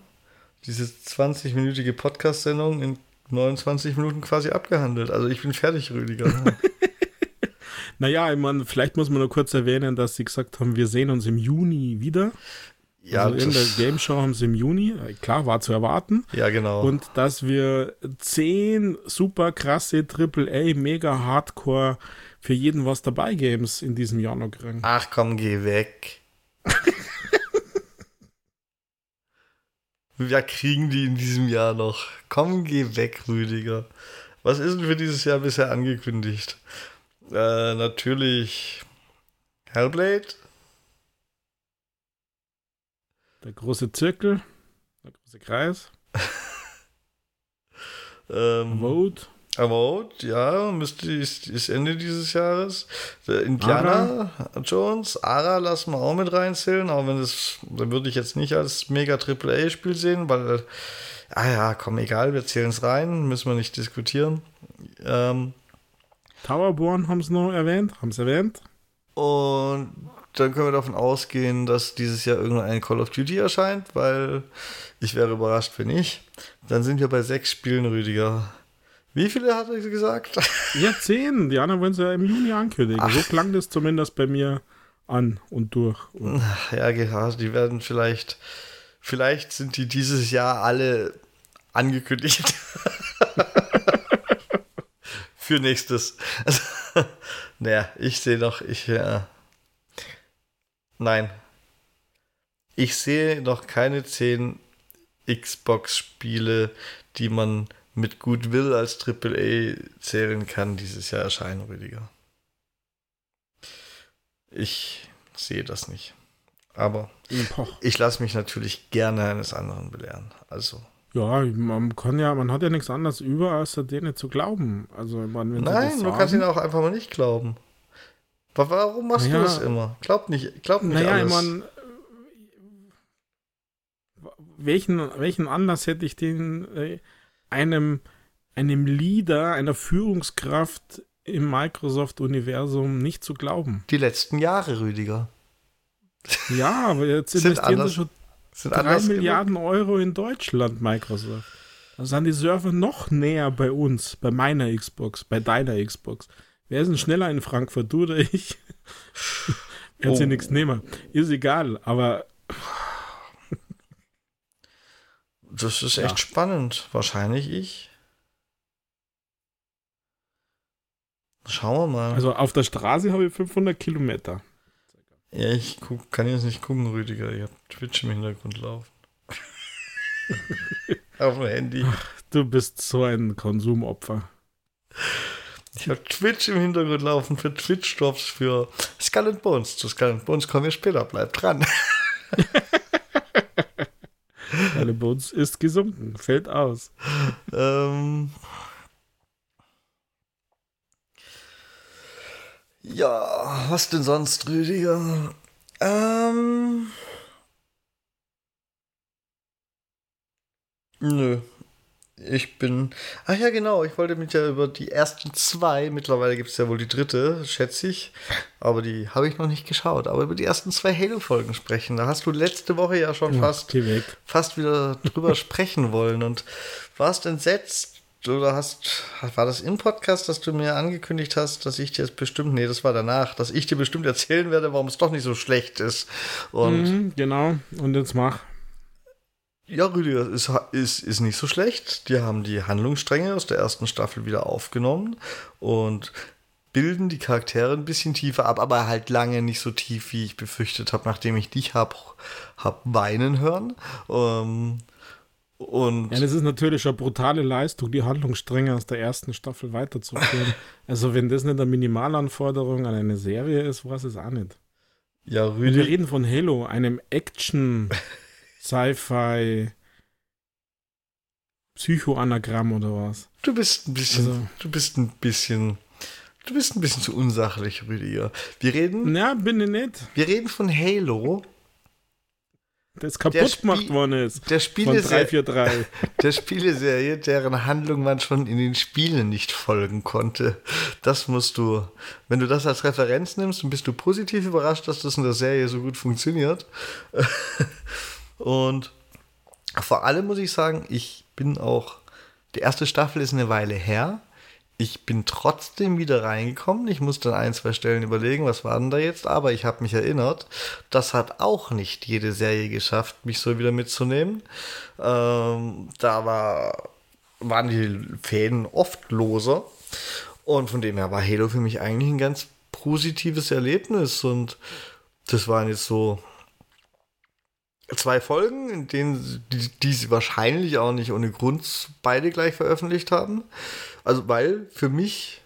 diese 20-minütige Podcast-Sendung in 29 Minuten quasi abgehandelt. Also ich bin fertig, Rüdiger. naja, ich meine, vielleicht muss man nur kurz erwähnen, dass sie gesagt haben, wir sehen uns im Juni wieder. Ja, also in der Game Show haben sie im Juni, äh, klar, war zu erwarten. Ja, genau. Und dass wir zehn super krasse AAA, mega Hardcore für jeden was dabei Games in diesem Jahr noch kriegen. Ach komm, geh weg. Wir kriegen die in diesem Jahr noch. Komm, geh weg, Rüdiger. Was ist denn für dieses Jahr bisher angekündigt? Äh, natürlich Hellblade. Der große Zirkel, der große Kreis. ähm, Vote. Avowed, ja, müsste ist, ist Ende dieses Jahres. Der Indiana Ara. Jones, Ara lassen wir auch mit reinzählen, auch wenn das, da würde ich jetzt nicht als mega Triple A Spiel sehen, weil, ah ja, komm, egal, wir zählen es rein, müssen wir nicht diskutieren. Ähm, Towerborn haben sie noch erwähnt, haben sie erwähnt. Und dann können wir davon ausgehen, dass dieses Jahr irgendein Call of Duty erscheint, weil ich wäre überrascht, wenn nicht. Dann sind wir bei sechs Spielen, Rüdiger. Wie viele hat er gesagt? Ja, zehn. Die anderen wollen sie ja im Juni ankündigen. Ach. So klang das zumindest bei mir an und durch. Und ja, genau. Die werden vielleicht, vielleicht sind die dieses Jahr alle angekündigt. Für nächstes. Also, naja, ich sehe noch, ich, ja. Nein. Ich sehe noch keine zehn Xbox-Spiele, die man mit Goodwill als AAA zählen kann, dieses Jahr erscheinen, Rüdiger. Ich sehe das nicht. Aber Poch. ich lasse mich natürlich gerne eines anderen belehren. Also. Ja, man kann ja, man hat ja nichts anderes über, als denen zu glauben. Also, man, wenn Nein, du kannst ihnen auch einfach mal nicht glauben. Warum machst naja, du das immer? Glaub nicht, glaub nicht naja, alles. Naja, welchen, welchen Anlass hätte ich den äh, einem, einem Leader, einer Führungskraft im Microsoft-Universum nicht zu glauben. Die letzten Jahre, Rüdiger. Ja, aber jetzt sind investieren anders, sie schon sind 3 Milliarden genug? Euro in Deutschland, Microsoft. Da sind die Server noch näher bei uns, bei meiner Xbox, bei deiner Xbox. Wer ist denn schneller in Frankfurt, du oder ich? Kannst oh. nichts nehmen. Ist egal, aber das ist echt ja. spannend. Wahrscheinlich ich. Schauen wir mal. Also auf der Straße habe ich 500 Kilometer. Ja, ich guck, kann jetzt nicht gucken, Rüdiger. Ich habe Twitch im Hintergrund laufen. auf dem Handy. Ach, du bist so ein Konsumopfer. Ich habe Twitch im Hintergrund laufen für Twitch-Drops für Skull Bones. Zu Skull Bones kommen wir später. Bleibt dran. Alle Bones ist gesunken, fällt aus. Ähm. Ja, was denn sonst, Rüdiger? Ähm. Nö, ich bin. Ach ja, genau. Ich wollte mit ja über die ersten zwei, mittlerweile gibt es ja wohl die dritte, schätze ich. Aber die habe ich noch nicht geschaut. Aber über die ersten zwei Halo-Folgen sprechen. Da hast du letzte Woche ja schon ja, fast, fast wieder drüber sprechen wollen und warst entsetzt. Oder hast, war das im Podcast, dass du mir angekündigt hast, dass ich dir jetzt bestimmt, nee, das war danach, dass ich dir bestimmt erzählen werde, warum es doch nicht so schlecht ist. Und mhm, genau, und jetzt mach. Ja, Rüdiger, ist, ist, ist nicht so schlecht. Die haben die Handlungsstränge aus der ersten Staffel wieder aufgenommen und bilden die Charaktere ein bisschen tiefer ab, aber halt lange nicht so tief, wie ich befürchtet habe, nachdem ich dich habe hab weinen hören. Ähm, und ja, das ist natürlich eine brutale Leistung, die Handlungsstränge aus der ersten Staffel weiterzuführen. also, wenn das nicht eine Minimalanforderung an eine Serie ist, was es auch nicht. Ja, Rüdiger. Wir reden von Halo, einem Action- Sci-Fi, Psychoanagramm oder was? Du bist ein bisschen, also, du bist ein bisschen, du bist ein bisschen zu unsachlich, Rüdiger. Wir reden. Ja, bin ich nicht. Wir reden von Halo. Das kaputt gemacht worden ist. Der Spieleserie, der Spieleserie, deren Handlung man schon in den Spielen nicht folgen konnte. Das musst du, wenn du das als Referenz nimmst, dann bist du positiv überrascht, dass das in der Serie so gut funktioniert. Und vor allem muss ich sagen, ich bin auch, die erste Staffel ist eine Weile her. Ich bin trotzdem wieder reingekommen. Ich musste an ein, zwei Stellen überlegen, was war denn da jetzt? Aber ich habe mich erinnert, das hat auch nicht jede Serie geschafft, mich so wieder mitzunehmen. Ähm, da war, waren die Fäden oft loser. Und von dem her war Halo für mich eigentlich ein ganz positives Erlebnis. Und das waren jetzt so zwei Folgen, in denen die, die sie wahrscheinlich auch nicht ohne Grund beide gleich veröffentlicht haben. Also, weil für mich,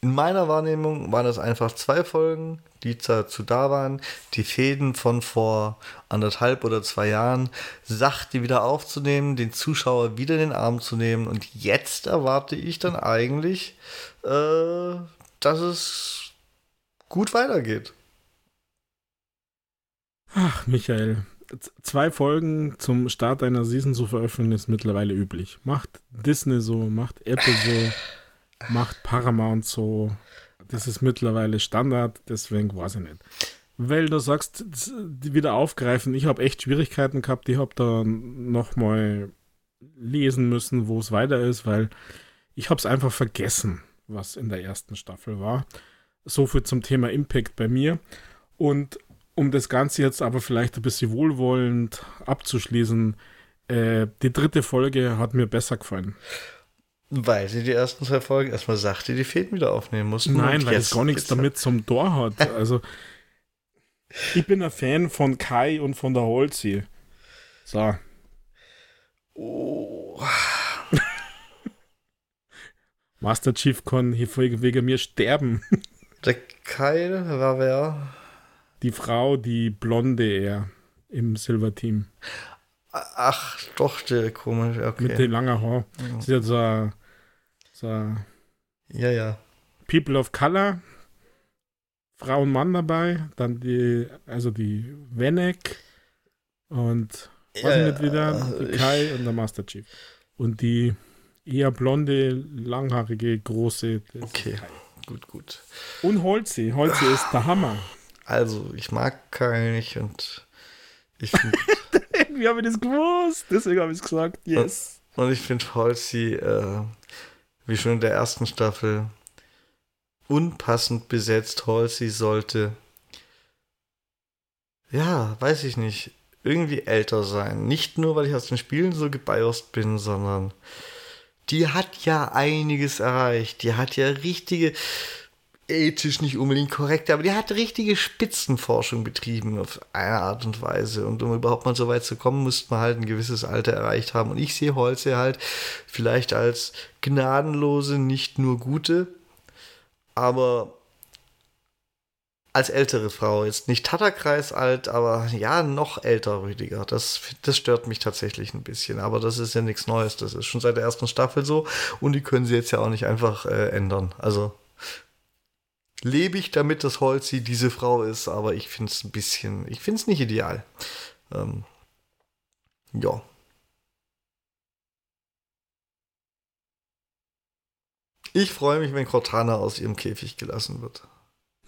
in meiner Wahrnehmung, waren das einfach zwei Folgen, die dazu da waren, die Fäden von vor anderthalb oder zwei Jahren sachte wieder aufzunehmen, den Zuschauer wieder in den Arm zu nehmen. Und jetzt erwarte ich dann eigentlich, äh, dass es gut weitergeht. Ach, Michael, zwei Folgen zum Start einer Season zu veröffentlichen ist mittlerweile üblich. Macht Disney so, macht Apple so, macht Paramount so. Das ist mittlerweile Standard, deswegen weiß ich nicht. Weil du sagst, wieder aufgreifen, ich habe echt Schwierigkeiten gehabt, ich habe da nochmal lesen müssen, wo es weiter ist, weil ich habe es einfach vergessen, was in der ersten Staffel war. So viel zum Thema Impact bei mir. Und um das Ganze jetzt aber vielleicht ein bisschen wohlwollend abzuschließen, äh, die dritte Folge hat mir besser gefallen. Weil sie die ersten zwei Folgen erstmal sagte, die Fäden wieder aufnehmen mussten. Nein, weil es gar nichts damit zum Tor hat. Also, ich bin ein Fan von Kai und von der Holzi. So. Oh. Master Chief kann hier wegen mir sterben. Der Kai war wer? Die Frau, die blonde er im Silver-Team. Ach, doch, der komisch, okay. Mit dem langen Haar. Ja. Sie hat so, so Ja, ja. People of Color, Frau und Mann dabei, dann die, also die Venek und was ja, nicht wieder, die Kai und der Master Chief. Und die eher blonde, langhaarige, große. Okay, gut, gut. Und Holzi. Holzi ist der Hammer. Also, ich mag Kai nicht und ich finde. Wie habe ich das gewusst? Deswegen habe ich es gesagt. Yes. Und, und ich finde Halsey, äh, wie schon in der ersten Staffel, unpassend besetzt. Halsey sollte, ja, weiß ich nicht, irgendwie älter sein. Nicht nur, weil ich aus den Spielen so gebiased bin, sondern die hat ja einiges erreicht. Die hat ja richtige ethisch nicht unbedingt korrekt, aber die hat richtige Spitzenforschung betrieben auf eine Art und Weise. Und um überhaupt mal so weit zu kommen, müsste man halt ein gewisses Alter erreicht haben. Und ich sehe Holze halt vielleicht als gnadenlose, nicht nur gute, aber als ältere Frau. Jetzt nicht Tatterkreis alt, aber ja, noch älter Rüdiger. Das, das stört mich tatsächlich ein bisschen. Aber das ist ja nichts Neues. Das ist schon seit der ersten Staffel so. Und die können sie jetzt ja auch nicht einfach äh, ändern. Also lebe ich damit, dass Holzi diese Frau ist, aber ich finde es ein bisschen, ich finde es nicht ideal. Ähm, ja. Ich freue mich, wenn Cortana aus ihrem Käfig gelassen wird.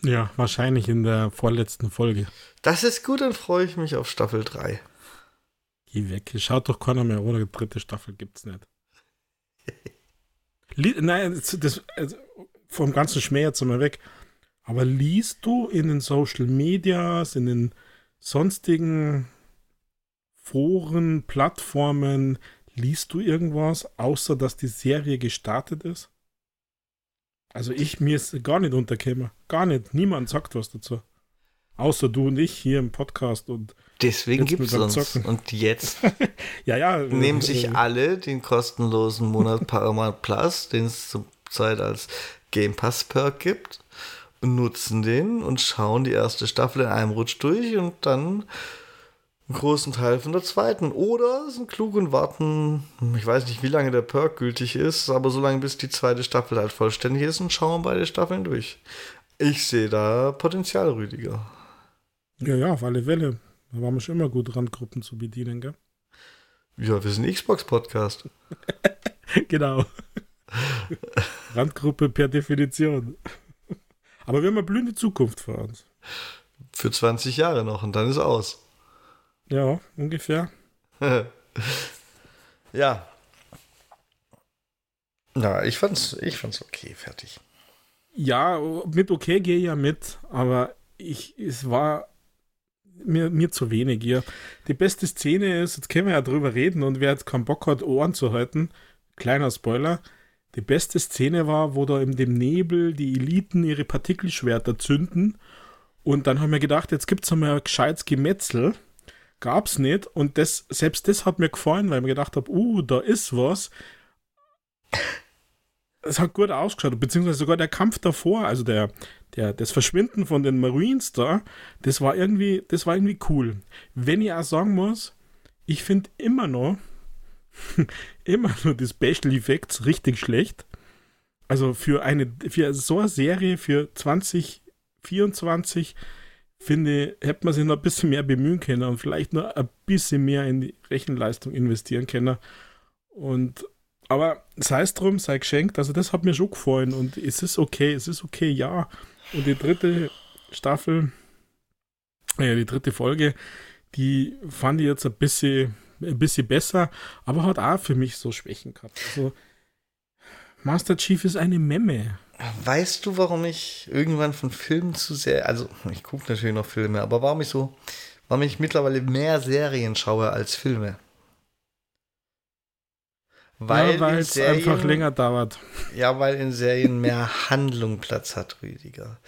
Ja, wahrscheinlich in der vorletzten Folge. Das ist gut, dann freue ich mich auf Staffel 3. Geh weg, schaut doch keiner mehr, oder? Dritte Staffel gibt's nicht. Nein, das, das also, vom ganzen Schmäh jetzt mal weg. Aber liest du in den Social Medias, in den sonstigen Foren, Plattformen, liest du irgendwas, außer dass die Serie gestartet ist? Also ich mir ist gar nicht unterkäme. Gar nicht. Niemand sagt was dazu. Außer du und ich hier im Podcast und deswegen gibt es uns. Zocken. Und jetzt ja, ja, nehmen sich äh, alle den kostenlosen Monat Paramount Plus, den es zur Zeit als Game Pass Perk gibt nutzen den und schauen die erste Staffel in einem Rutsch durch und dann einen großen Teil von der zweiten. Oder sind klug und warten, ich weiß nicht, wie lange der Perk gültig ist, aber so lange, bis die zweite Staffel halt vollständig ist und schauen beide Staffeln durch. Ich sehe da Potenzial, Rüdiger. Ja, ja, auf alle Fälle. Da waren wir schon immer gut dran, Gruppen zu bedienen, gell? Ja, wir sind Xbox-Podcast. genau. Randgruppe per Definition. Aber wir haben eine blühende Zukunft vor uns. Für 20 Jahre noch und dann ist aus. Ja, ungefähr. ja. Na, ich fand's, ich fand's okay, fertig. Ja, mit okay gehe ich ja mit, aber ich, es war mir, mir zu wenig. Ja. Die beste Szene ist, jetzt können wir ja drüber reden und wer jetzt keinen Bock hat, Ohren zu halten, kleiner Spoiler, die beste Szene war, wo da in dem Nebel die Eliten ihre Partikelschwerter zünden. Und dann haben wir gedacht, jetzt gibt es einmal ein gescheites Gemetzel. Gab's nicht. Und das, selbst das hat mir gefallen, weil ich mir gedacht habe, uh, da ist was. Es hat gut ausgeschaut, beziehungsweise sogar der Kampf davor, also der, der, das Verschwinden von den Marines da, das war irgendwie, das war irgendwie cool. Wenn ich auch sagen muss, ich finde immer noch, immer nur die Special Effects richtig schlecht. Also für eine, für so eine Serie für 2024 finde, hätte man sich noch ein bisschen mehr bemühen können und vielleicht noch ein bisschen mehr in die Rechenleistung investieren können. Und aber sei es drum, sei geschenkt. Also das hat mir schon gefallen und es ist okay, es ist okay, ja. Und die dritte Staffel, ja, die dritte Folge, die fand ich jetzt ein bisschen ein bisschen besser, aber hat auch für mich so Schwächen gehabt. Also Master Chief ist eine Memme. Weißt du, warum ich irgendwann von Filmen zu sehr, also ich gucke natürlich noch Filme, aber warum ich so, warum ich mittlerweile mehr Serien schaue als Filme? Weil ja, es einfach länger dauert. Ja, weil in Serien mehr Handlung Platz hat, Rüdiger.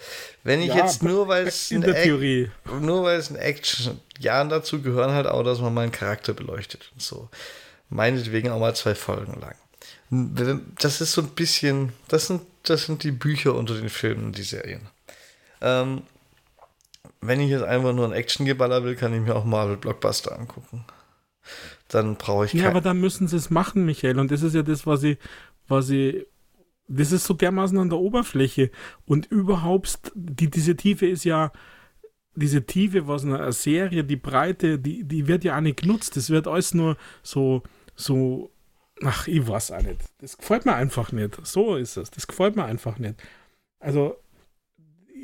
Wenn ich ja, jetzt nur, weil es in der Theorie. Nur weil es ein Action, ja, dazu gehören halt auch, dass man meinen Charakter beleuchtet und so. Meinetwegen auch mal zwei Folgen lang. Das ist so ein bisschen, das sind, das sind die Bücher unter den Filmen und die Serien. Ähm, wenn ich jetzt einfach nur ein Actiongeballer will, kann ich mir auch Marvel Blockbuster angucken dann brauche ich Ja, aber dann müssen sie es machen, Michael. Und das ist ja das, was sie, was sie, das ist so dermaßen an der Oberfläche. Und überhaupt, die, diese Tiefe ist ja, diese Tiefe, was eine Serie, die Breite, die, die wird ja auch nicht genutzt. Das wird alles nur so, so, ach, ich weiß auch nicht. Das gefällt mir einfach nicht. So ist es. Das gefällt mir einfach nicht. Also,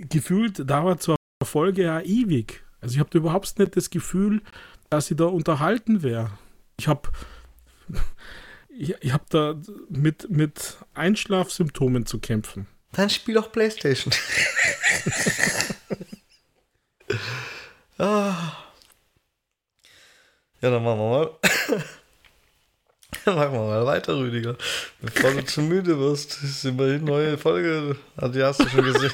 gefühlt dauert so eine Folge ja ewig. Also, ich habe überhaupt nicht das Gefühl, dass sie da unterhalten wäre. Ich habe ich, ich hab da mit, mit Einschlafsymptomen zu kämpfen. Dann spiel doch Playstation. ah. Ja, dann machen wir mal. dann machen wir mal weiter, Rüdiger. Bevor du zu müde wirst, ist immerhin neue Folge. Die hast du schon gesehen.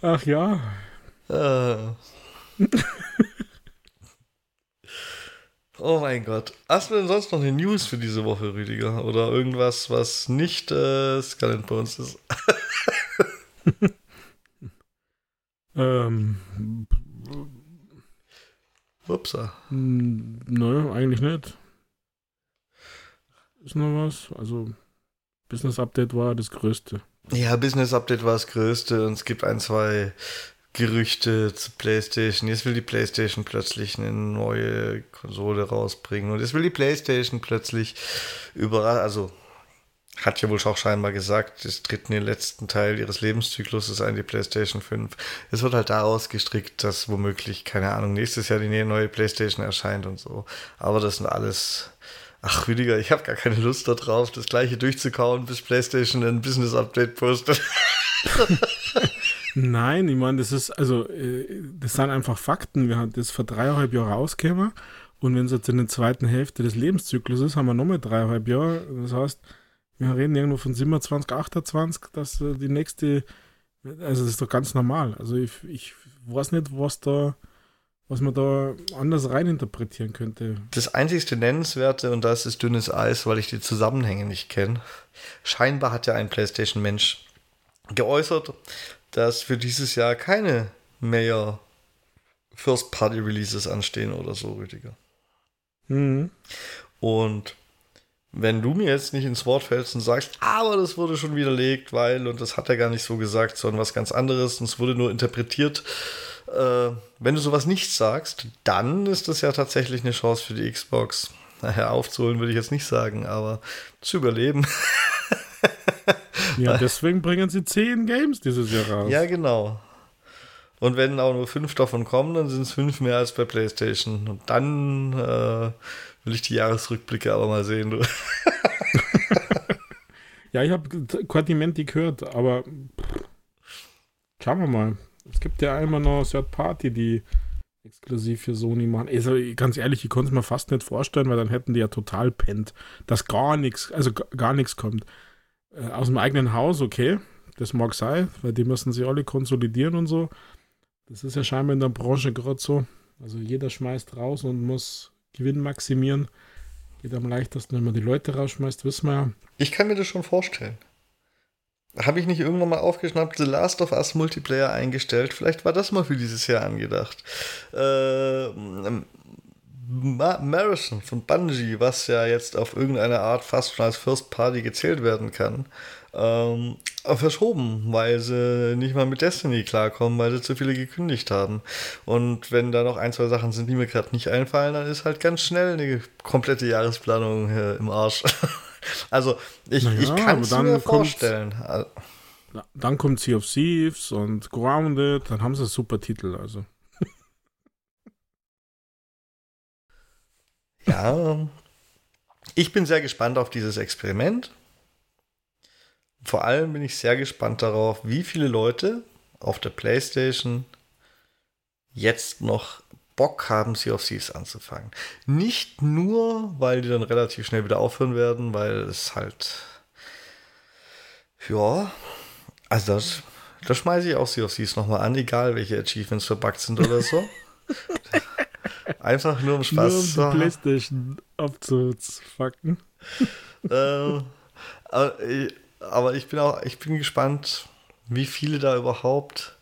Ach ja. Ah. Oh mein Gott. Hast du denn sonst noch eine News für diese Woche, Rüdiger? Oder irgendwas, was nicht äh, bei uns ist? ähm. Upsa. Nö, eigentlich nicht. Ist noch was? Also, Business Update war das Größte. Ja, Business Update war das Größte und es gibt ein, zwei Gerüchte zu PlayStation. Jetzt will die PlayStation plötzlich eine neue Konsole rausbringen. Und jetzt will die PlayStation plötzlich überall, also hat ja wohl auch scheinbar gesagt, es tritt in den letzten Teil ihres Lebenszykluses ein, die PlayStation 5. Es wird halt daraus gestrickt, dass womöglich, keine Ahnung, nächstes Jahr die neue PlayStation erscheint und so. Aber das sind alles. Ach, Rüdiger, ich habe gar keine Lust darauf, das gleiche durchzukauen, bis PlayStation ein Business Update postet. Nein, ich meine, das ist, also, äh, das sind einfach Fakten. Wir haben das vor dreieinhalb Jahren rausgekommen und wenn es jetzt in der zweiten Hälfte des Lebenszyklus ist, haben wir nochmal dreieinhalb Jahre. Das heißt, wir reden irgendwo von 27, 28, dass äh, die nächste, also das ist doch ganz normal. Also ich, ich weiß nicht, was da, was man da anders reininterpretieren könnte. Das einzigste Nennenswerte, und das ist dünnes Eis, weil ich die Zusammenhänge nicht kenne. Scheinbar hat ja ein PlayStation-Mensch geäußert, dass für dieses Jahr keine mehr First-Party-Releases anstehen oder so, Rüdiger. Mhm. Und wenn du mir jetzt nicht ins Wort fällst und sagst, aber das wurde schon widerlegt, weil, und das hat er gar nicht so gesagt, sondern was ganz anderes, und es wurde nur interpretiert. Äh, wenn du sowas nicht sagst, dann ist das ja tatsächlich eine Chance für die Xbox. Naja, aufzuholen würde ich jetzt nicht sagen, aber zu überleben. Ja, deswegen bringen sie zehn Games dieses Jahr raus. Ja, genau. Und wenn auch nur fünf davon kommen, dann sind es fünf mehr als bei PlayStation. Und dann äh, will ich die Jahresrückblicke aber mal sehen. Du. ja, ich habe Quadimenti gehört, aber schauen wir mal. Es gibt ja immer noch Third Party, die exklusiv für Sony machen. Also ganz ehrlich, ich konnte es mir fast nicht vorstellen, weil dann hätten die ja total pennt, dass gar nichts, also gar nichts kommt. Äh, aus dem eigenen Haus, okay, das mag sein, weil die müssen sich alle konsolidieren und so. Das ist ja scheinbar in der Branche gerade so. Also jeder schmeißt raus und muss Gewinn maximieren. Geht am leichtesten, wenn man die Leute rausschmeißt, wissen wir ja. Ich kann mir das schon vorstellen. Habe ich nicht irgendwann mal aufgeschnappt, The Last of Us Multiplayer eingestellt? Vielleicht war das mal für dieses Jahr angedacht. Äh, Marathon von Bungie, was ja jetzt auf irgendeine Art fast schon als First Party gezählt werden kann, ähm, verschoben, weil sie nicht mal mit Destiny klarkommen, weil sie zu viele gekündigt haben. Und wenn da noch ein, zwei Sachen sind, die mir gerade nicht einfallen, dann ist halt ganz schnell eine komplette Jahresplanung äh, im Arsch. Also ich, naja, ich kann es mir vorstellen. Dann kommt Sea of Thieves und Grounded, dann haben sie super Titel, also. Ja, ich bin sehr gespannt auf dieses Experiment. Vor allem bin ich sehr gespannt darauf, wie viele Leute auf der PlayStation jetzt noch Bock haben, Sea of Thieves anzufangen. Nicht nur, weil die dann relativ schnell wieder aufhören werden, weil es halt. Ja, also das, das schmeiße ich auch Sea of Thieves nochmal an, egal welche Achievements verbuggt sind oder so. Einfach nur um Spaß nur um zu haben. Playstation abzufacken. ähm, aber, ich, aber ich bin auch, ich bin gespannt, wie viele da überhaupt.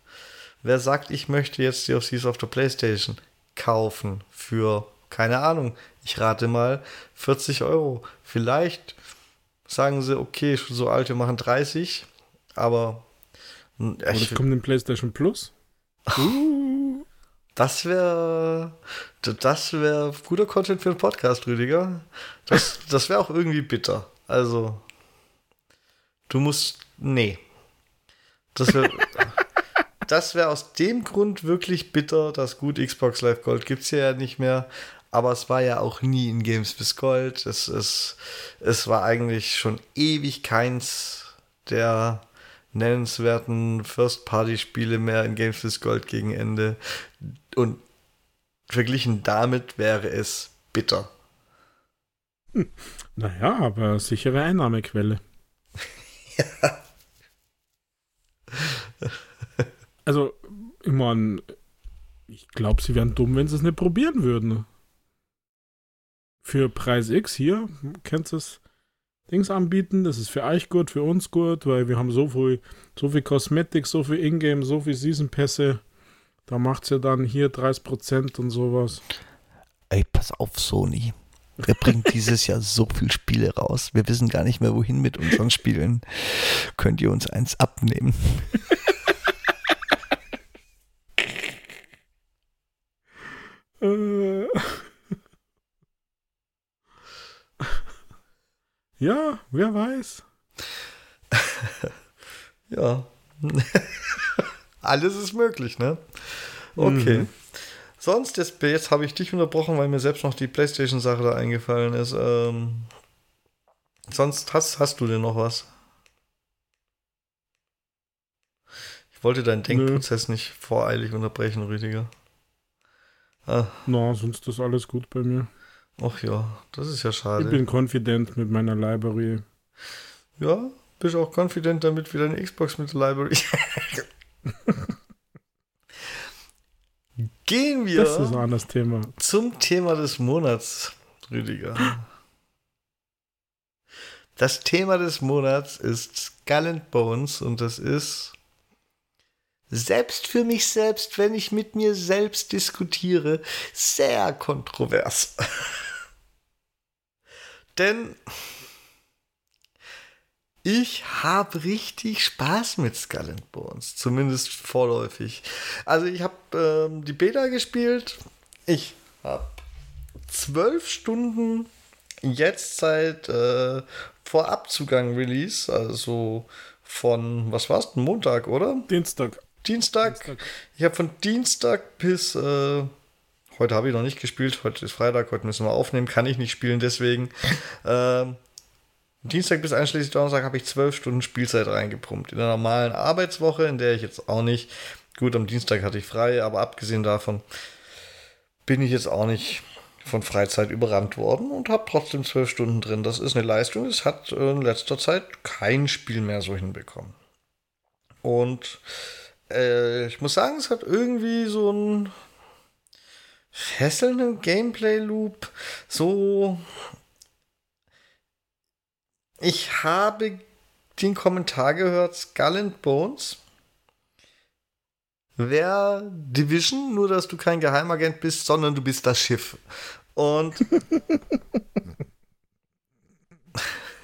Wer sagt, ich möchte jetzt of Thieves auf der Playstation? kaufen für, keine Ahnung, ich rate mal 40 Euro. Vielleicht sagen sie, okay, so alte machen 30, aber. Ja, ich, kommt in PlayStation Plus? Uh. Das wäre das wäre guter Content für einen Podcast, Rüdiger. Das, das wäre auch irgendwie bitter. Also, du musst. Nee. Das wäre. das wäre aus dem Grund wirklich bitter, dass gut Xbox Live Gold gibt es ja nicht mehr. Aber es war ja auch nie in Games bis Gold. Es, es, es war eigentlich schon ewig keins der nennenswerten First-Party-Spiele mehr in Games bis Gold gegen Ende. Und verglichen damit wäre es bitter. Hm. Naja, aber sichere Einnahmequelle. ja. Also, ich meine, ich glaube, sie wären dumm, wenn sie es nicht probieren würden. Für Preis X hier, kennst du das Dings anbieten, das ist für euch gut, für uns gut, weil wir haben so viel, so viel Kosmetik, so viel Ingame, so viel Season-Pässe. Da macht es ja dann hier 30% und sowas. Ey, pass auf, Sony. Wir bringen dieses Jahr so viele Spiele raus. Wir wissen gar nicht mehr, wohin mit unseren Spielen. Könnt ihr uns eins abnehmen? Äh. ja, wer weiß. ja. Alles ist möglich, ne? Okay. Mhm. Sonst, jetzt, jetzt habe ich dich unterbrochen, weil mir selbst noch die Playstation-Sache da eingefallen ist. Ähm, sonst hast, hast du denn noch was? Ich wollte deinen Denkprozess Nö. nicht voreilig unterbrechen, Rüdiger. Ah. Na, sonst ist alles gut bei mir. Ach ja, das ist ja schade. Ich bin confident mit meiner Library. Ja, bist auch confident damit wie deine Xbox mit der Library. Gehen wir das ist ein anderes Thema. zum Thema des Monats, Rüdiger. Das Thema des Monats ist Skull and Bones und das ist selbst für mich selbst, wenn ich mit mir selbst diskutiere, sehr kontrovers. Denn ich habe richtig Spaß mit Skull and Bones, zumindest vorläufig. Also ich habe ähm, die Beta gespielt. Ich habe zwölf Stunden jetzt seit äh, Vorabzugang Release, also von, was war es, Montag, oder? Dienstag. Dienstag. Dienstag. Ich habe von Dienstag bis äh, heute habe ich noch nicht gespielt. Heute ist Freitag, heute müssen wir aufnehmen. Kann ich nicht spielen, deswegen. ähm, Dienstag bis einschließlich Donnerstag habe ich zwölf Stunden Spielzeit reingepumpt. In einer normalen Arbeitswoche, in der ich jetzt auch nicht. Gut, am Dienstag hatte ich frei, aber abgesehen davon bin ich jetzt auch nicht von Freizeit überrannt worden und habe trotzdem zwölf Stunden drin. Das ist eine Leistung. Es hat in letzter Zeit kein Spiel mehr so hinbekommen. Und äh, ich muss sagen, es hat irgendwie so einen fesselnden Gameplay-Loop. So. Ich habe den Kommentar gehört, Skull and Bones wäre Division, nur dass du kein Geheimagent bist, sondern du bist das Schiff. Und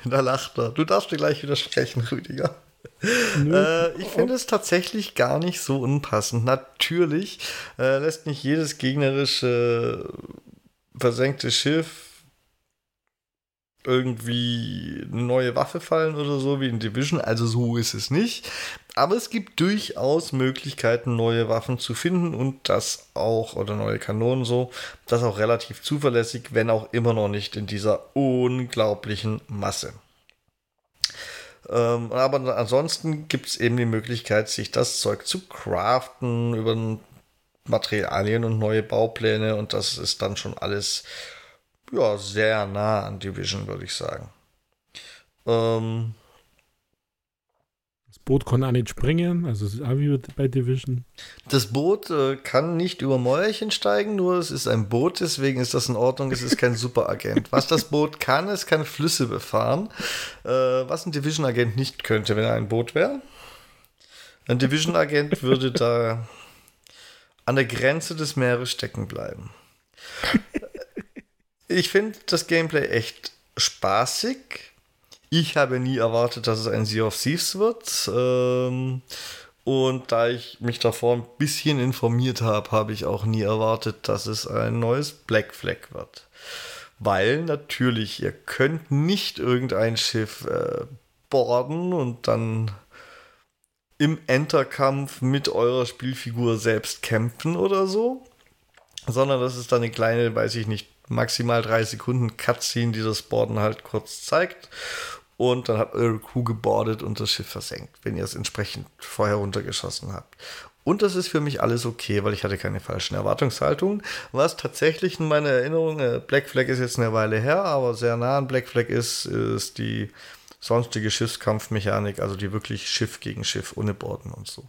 da lacht er. Du darfst dir gleich widersprechen, Rüdiger. Äh, ich finde es tatsächlich gar nicht so unpassend. Natürlich äh, lässt nicht jedes gegnerische versenkte Schiff irgendwie eine neue Waffe fallen oder so wie in Division. Also so ist es nicht. Aber es gibt durchaus Möglichkeiten, neue Waffen zu finden und das auch, oder neue Kanonen so, das auch relativ zuverlässig, wenn auch immer noch nicht in dieser unglaublichen Masse. Ähm, aber ansonsten gibt es eben die Möglichkeit, sich das Zeug zu craften über Materialien und neue Baupläne und das ist dann schon alles ja, sehr nah an Division, würde ich sagen. Ähm, das Boot kann auch nicht springen, also es ist auch wie bei Division. Das Boot äh, kann nicht über Mäuerchen steigen, nur es ist ein Boot, deswegen ist das in Ordnung, es ist kein Superagent. was das Boot kann, es kann Flüsse befahren, äh, was ein Division-Agent nicht könnte, wenn er ein Boot wäre. Ein Division-Agent würde da an der Grenze des Meeres stecken bleiben. Ich finde das Gameplay echt spaßig. Ich habe nie erwartet, dass es ein Sea of Thieves wird. Ähm, und da ich mich davor ein bisschen informiert habe, habe ich auch nie erwartet, dass es ein neues Black Flag wird. Weil natürlich, ihr könnt nicht irgendein Schiff äh, borden und dann im Enterkampf mit eurer Spielfigur selbst kämpfen oder so. Sondern das ist dann eine kleine, weiß ich nicht, maximal drei Sekunden Cutscene, die das Borden halt kurz zeigt. Und dann hat eure Crew gebordet und das Schiff versenkt, wenn ihr es entsprechend vorher runtergeschossen habt. Und das ist für mich alles okay, weil ich hatte keine falschen Erwartungshaltungen. Was tatsächlich in meiner Erinnerung, äh, Black Flag ist jetzt eine Weile her, aber sehr nah an Black Flag ist, ist die sonstige Schiffskampfmechanik, also die wirklich Schiff gegen Schiff ohne Borden und so.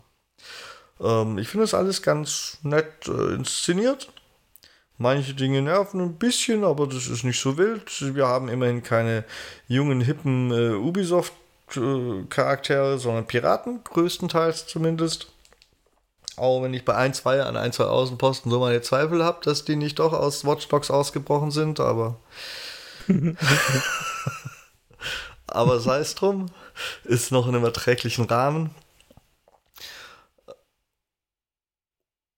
Ähm, ich finde das alles ganz nett äh, inszeniert. Manche Dinge nerven ein bisschen, aber das ist nicht so wild. Wir haben immerhin keine jungen, hippen äh, Ubisoft-Charaktere, sondern Piraten, größtenteils zumindest. Auch wenn ich bei ein, zwei an ein, zwei Außenposten so meine Zweifel habe, dass die nicht doch aus Watch Dogs ausgebrochen sind, aber. aber sei es drum, ist noch in einem erträglichen Rahmen.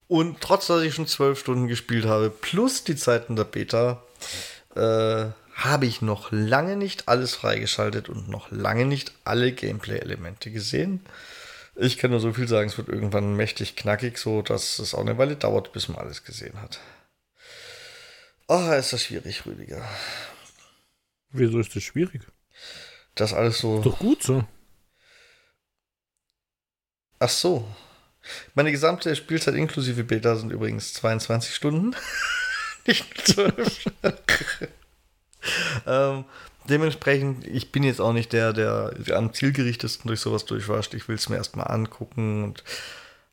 Und trotz, dass ich schon zwölf Stunden gespielt habe, plus die Zeiten der Beta, äh, habe ich noch lange nicht alles freigeschaltet und noch lange nicht alle Gameplay-Elemente gesehen. Ich kann nur so viel sagen, es wird irgendwann mächtig knackig, so dass es auch eine Weile dauert, bis man alles gesehen hat. Oh, ist das schwierig, Rüdiger. Wieso ist das schwierig? Das alles so. Ist doch gut so. Ach so. Meine gesamte Spielzeit inklusive Beta sind übrigens 22 Stunden. Nicht 12. ähm, dementsprechend, ich bin jetzt auch nicht der, der am zielgerichtesten durch sowas durchwascht. Ich will es mir erstmal angucken und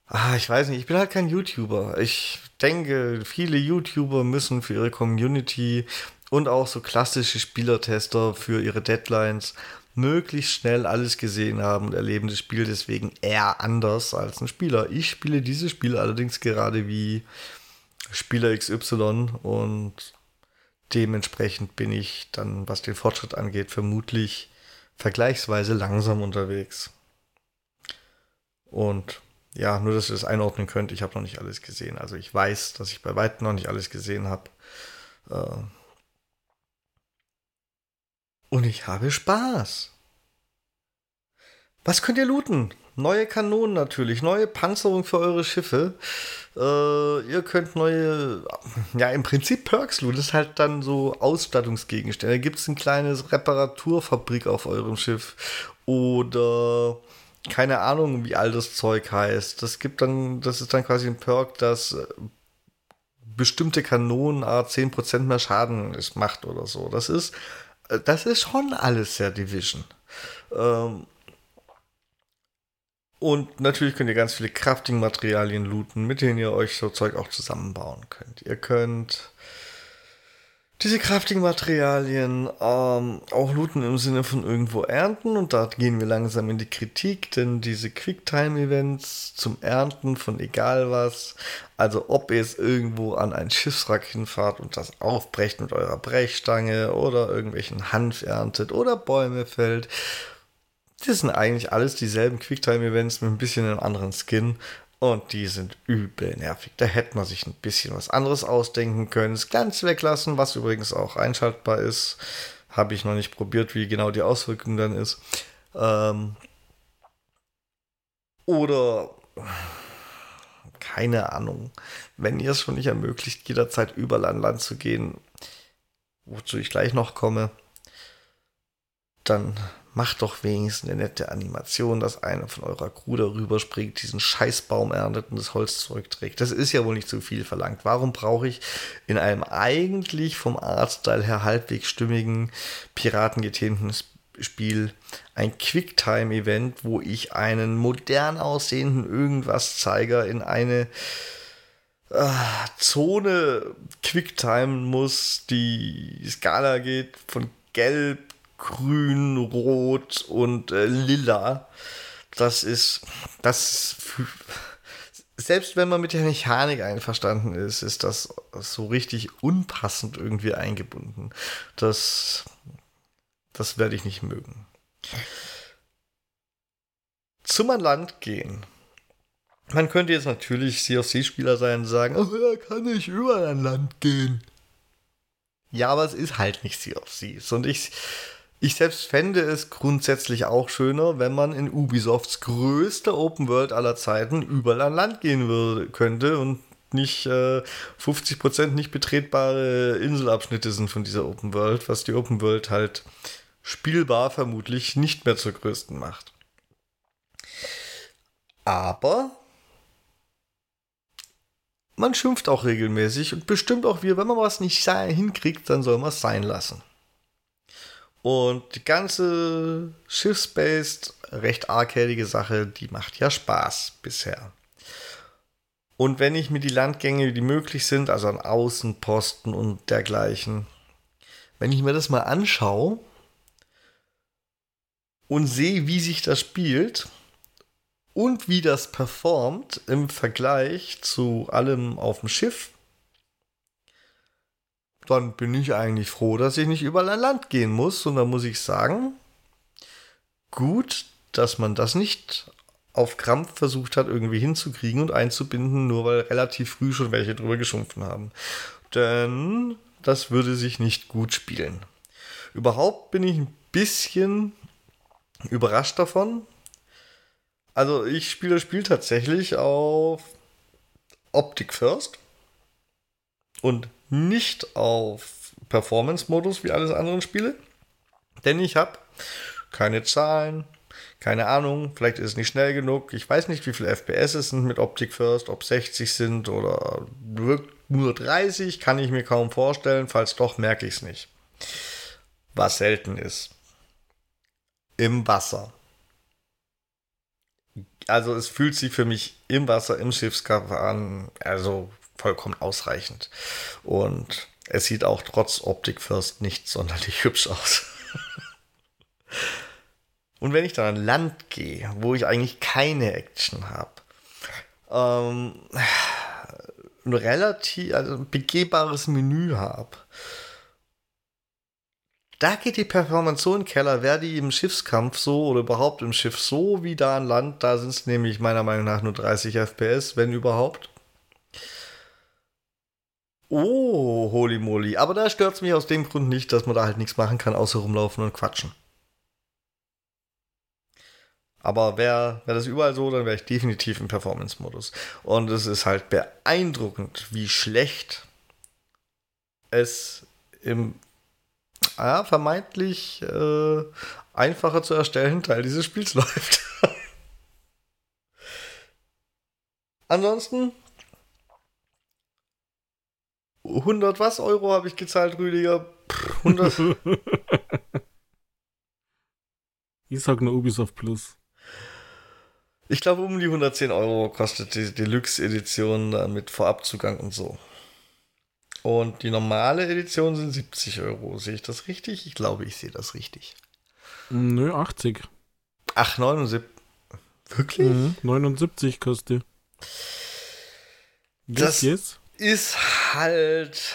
ah, ich weiß nicht, ich bin halt kein YouTuber. Ich denke, viele YouTuber müssen für ihre Community und auch so klassische Spielertester für ihre Deadlines möglichst schnell alles gesehen haben und erleben das Spiel deswegen eher anders als ein Spieler. Ich spiele dieses Spiel allerdings gerade wie Spieler XY und dementsprechend bin ich dann, was den Fortschritt angeht, vermutlich vergleichsweise langsam unterwegs. Und ja, nur dass ihr das einordnen könnt, ich habe noch nicht alles gesehen. Also ich weiß, dass ich bei weitem noch nicht alles gesehen habe. Äh, und ich habe Spaß. Was könnt ihr looten? Neue Kanonen natürlich, neue Panzerung für eure Schiffe. Äh, ihr könnt neue, ja im Prinzip Perks looten. Das ist halt dann so Ausstattungsgegenstände. Da gibt es ein kleines Reparaturfabrik auf eurem Schiff. Oder keine Ahnung, wie all das Zeug heißt. Das gibt dann, das ist dann quasi ein Perk, das bestimmte Kanonenart 10% mehr Schaden macht oder so. Das ist, äh, das ist schon alles sehr Division. Ähm, und natürlich könnt ihr ganz viele Crafting-Materialien looten, mit denen ihr euch so Zeug auch zusammenbauen könnt. Ihr könnt diese Crafting-Materialien ähm, auch looten im Sinne von irgendwo ernten und da gehen wir langsam in die Kritik, denn diese Quicktime-Events zum Ernten von egal was, also ob ihr es irgendwo an ein Schiffswrack hinfahrt und das aufbrecht mit eurer Brechstange oder irgendwelchen Hanf erntet oder Bäume fällt, das sind eigentlich alles dieselben Quicktime-Events mit ein bisschen einem anderen Skin und die sind übel nervig. Da hätte man sich ein bisschen was anderes ausdenken können. Das ganz weglassen, was übrigens auch einschaltbar ist. Habe ich noch nicht probiert, wie genau die Auswirkung dann ist. Ähm oder keine Ahnung. Wenn ihr es schon nicht ermöglicht, jederzeit überall an Land zu gehen, wozu ich gleich noch komme, dann macht doch wenigstens eine nette Animation, dass einer von eurer Crew darüber springt, diesen Scheißbaum erntet und das Holz zurückträgt. Das ist ja wohl nicht zu viel verlangt. Warum brauche ich in einem eigentlich vom Artstyle her halbwegs stimmigen, piratengetähnten Spiel ein Quicktime-Event, wo ich einen modern aussehenden Irgendwas-Zeiger in eine äh, Zone Quicktime muss, die Skala geht von gelb grün, rot und äh, lila. Das ist, das selbst wenn man mit der Mechanik einverstanden ist, ist das so richtig unpassend irgendwie eingebunden. Das, das werde ich nicht mögen. Zum an Land gehen. Man könnte jetzt natürlich COC-Spieler sein und sagen, oh, ja, kann ich überall an Land gehen. Ja, aber es ist halt nicht COC. Und ich, ich selbst fände es grundsätzlich auch schöner, wenn man in Ubisofts größter Open World aller Zeiten überall an Land gehen würde, könnte und nicht äh, 50% nicht betretbare Inselabschnitte sind von dieser Open World, was die Open World halt spielbar vermutlich nicht mehr zur größten macht. Aber man schimpft auch regelmäßig und bestimmt auch wir, wenn man was nicht hinkriegt, dann soll man es sein lassen. Und die ganze Schiffsbased, recht arcadige Sache, die macht ja Spaß bisher. Und wenn ich mir die Landgänge, die möglich sind, also an Außenposten und dergleichen, wenn ich mir das mal anschaue und sehe, wie sich das spielt und wie das performt im Vergleich zu allem auf dem Schiff, dann bin ich eigentlich froh, dass ich nicht überall an Land gehen muss. Und dann muss ich sagen, gut, dass man das nicht auf Krampf versucht hat, irgendwie hinzukriegen und einzubinden, nur weil relativ früh schon welche drüber geschumpfen haben. Denn das würde sich nicht gut spielen. Überhaupt bin ich ein bisschen überrascht davon. Also ich spiele das Spiel tatsächlich auf Optik First und nicht auf Performance-Modus wie alles anderen Spiele. Denn ich habe keine Zahlen, keine Ahnung, vielleicht ist es nicht schnell genug. Ich weiß nicht, wie viele FPS es sind mit Optik First, ob 60 sind oder nur 30, kann ich mir kaum vorstellen. Falls doch, merke ich es nicht. Was selten ist. Im Wasser. Also es fühlt sich für mich im Wasser, im Schiffscover an, also vollkommen ausreichend. Und es sieht auch trotz Optik First nicht sonderlich hübsch aus. Und wenn ich dann an Land gehe, wo ich eigentlich keine Action habe, ähm, ein relativ also ein begehbares Menü habe, da geht die Performance so in den Keller. Wäre die im Schiffskampf so oder überhaupt im Schiff so wie da an Land, da sind es nämlich meiner Meinung nach nur 30 FPS, wenn überhaupt. Oh, holy moly. Aber da stört es mich aus dem Grund nicht, dass man da halt nichts machen kann, außer rumlaufen und quatschen. Aber wäre wär das überall so, dann wäre ich definitiv im Performance-Modus. Und es ist halt beeindruckend, wie schlecht es im ja, vermeintlich äh, einfacher zu erstellen Teil dieses Spiels läuft. Ansonsten 100 was Euro habe ich gezahlt, Rüdiger? 100. ich sag nur Ubisoft Plus. Ich glaube, um die 110 Euro kostet die Deluxe-Edition mit Vorabzugang und so. Und die normale Edition sind 70 Euro. Sehe ich das richtig? Ich glaube, ich sehe das richtig. Nö, 80. Ach, 79. Wirklich? Mhm, 79 kostet. Das yes. Ist halt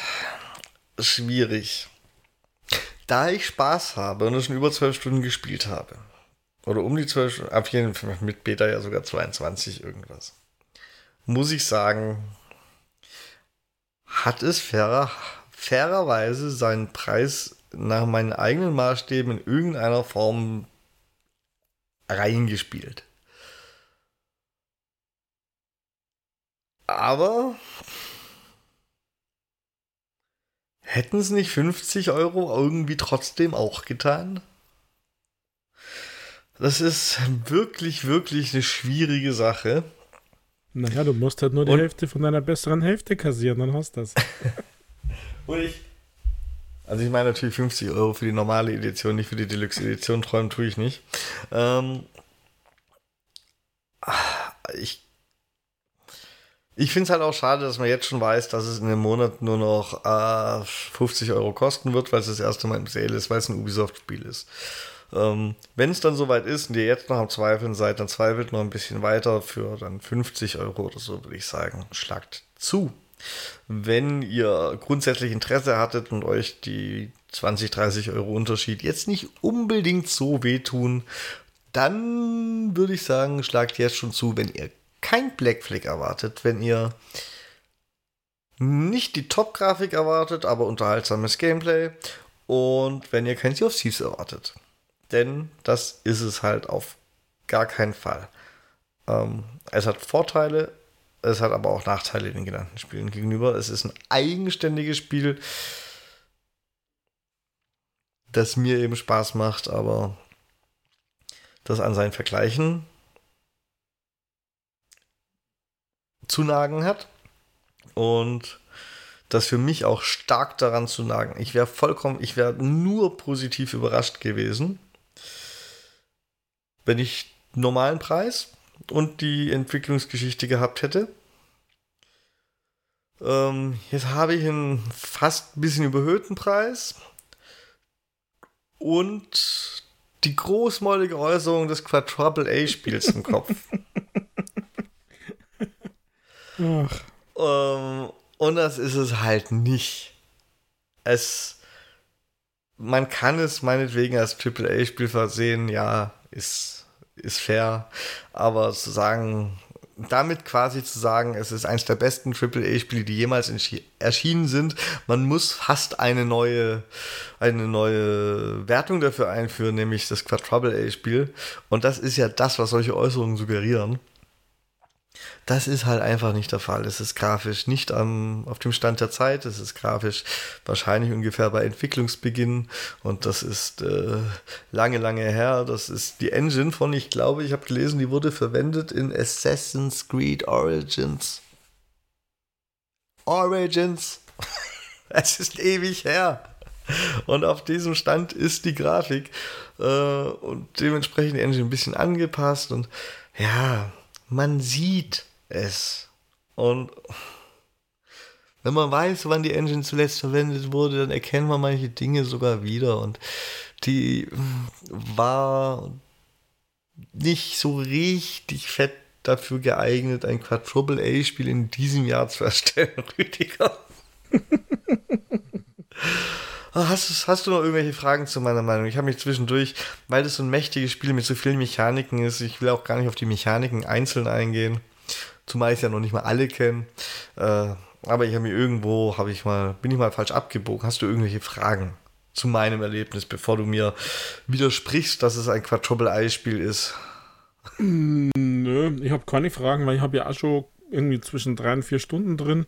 schwierig. Da ich Spaß habe und schon über 12 Stunden gespielt habe, oder um die 12 Stunden, auf jeden Fall mit Beta ja sogar 22 irgendwas, muss ich sagen, hat es fairer, fairerweise seinen Preis nach meinen eigenen Maßstäben in irgendeiner Form reingespielt. Aber hätten es nicht 50 Euro irgendwie trotzdem auch getan? Das ist wirklich, wirklich eine schwierige Sache. Naja, du musst halt nur die und, Hälfte von deiner besseren Hälfte kassieren, dann hast du das. und ich. Also ich meine natürlich 50 Euro für die normale Edition, nicht für die Deluxe-Edition. Träumen tue ich nicht. Ähm, ich ich finde es halt auch schade, dass man jetzt schon weiß, dass es in einem Monat nur noch äh, 50 Euro kosten wird, weil es das erste Mal im Sale ist, weil es ein Ubisoft-Spiel ist. Ähm, Wenn es dann soweit ist und ihr jetzt noch am Zweifeln seid, dann zweifelt noch ein bisschen weiter für dann 50 Euro oder so, würde ich sagen. Schlagt zu. Wenn ihr grundsätzlich Interesse hattet und euch die 20, 30 Euro Unterschied jetzt nicht unbedingt so wehtun, dann würde ich sagen, schlagt jetzt schon zu, wenn ihr kein Black Flag erwartet, wenn ihr nicht die Top-Grafik erwartet, aber unterhaltsames Gameplay und wenn ihr kein Sea of Thieves erwartet. Denn das ist es halt auf gar keinen Fall. Ähm, es hat Vorteile, es hat aber auch Nachteile den genannten Spielen gegenüber. Es ist ein eigenständiges Spiel, das mir eben Spaß macht, aber das an seinen Vergleichen zu nagen hat. Und das für mich auch stark daran zu nagen. Ich wäre vollkommen, ich wäre nur positiv überrascht gewesen, wenn ich normalen Preis und die Entwicklungsgeschichte gehabt hätte. Ähm, jetzt habe ich einen fast ein bisschen überhöhten Preis und die großmäulige Äußerung des Quadruple A-Spiels im Kopf. Ach. Ähm, und das ist es halt nicht. Es. Man kann es meinetwegen als AAA-Spiel versehen, ja, ist, ist fair. Aber zu sagen, damit quasi zu sagen, es ist eines der besten AAA-Spiele, die jemals erschienen sind. Man muss fast eine neue, eine neue Wertung dafür einführen, nämlich das Quadruple A-Spiel. Und das ist ja das, was solche Äußerungen suggerieren. Das ist halt einfach nicht der Fall. Es ist grafisch nicht am, auf dem Stand der Zeit. Es ist grafisch wahrscheinlich ungefähr bei Entwicklungsbeginn. Und das ist äh, lange, lange her. Das ist die Engine von, ich glaube, ich habe gelesen, die wurde verwendet in Assassin's Creed Origins. Origins. es ist ewig her. Und auf diesem Stand ist die Grafik. Äh, und dementsprechend die Engine ein bisschen angepasst. Und ja, man sieht es. Und wenn man weiß, wann die Engine zuletzt verwendet wurde, dann erkennt man manche Dinge sogar wieder. Und die war nicht so richtig fett dafür geeignet, ein Quadruple A-Spiel in diesem Jahr zu erstellen, Rüdiger. Ah, hast, hast du noch irgendwelche Fragen zu meiner Meinung? Ich habe mich zwischendurch, weil das so ein mächtiges Spiel mit so vielen Mechaniken ist, ich will auch gar nicht auf die Mechaniken einzeln eingehen, zumal ich ja noch nicht mal alle kenne. Äh, aber ich habe mir irgendwo, habe ich mal, bin ich mal falsch abgebogen. Hast du irgendwelche Fragen zu meinem Erlebnis, bevor du mir widersprichst, dass es ein Quadruple-Eye-Spiel ist? Mm, nö, ich habe keine Fragen, weil ich habe ja auch schon irgendwie zwischen drei und vier Stunden drin.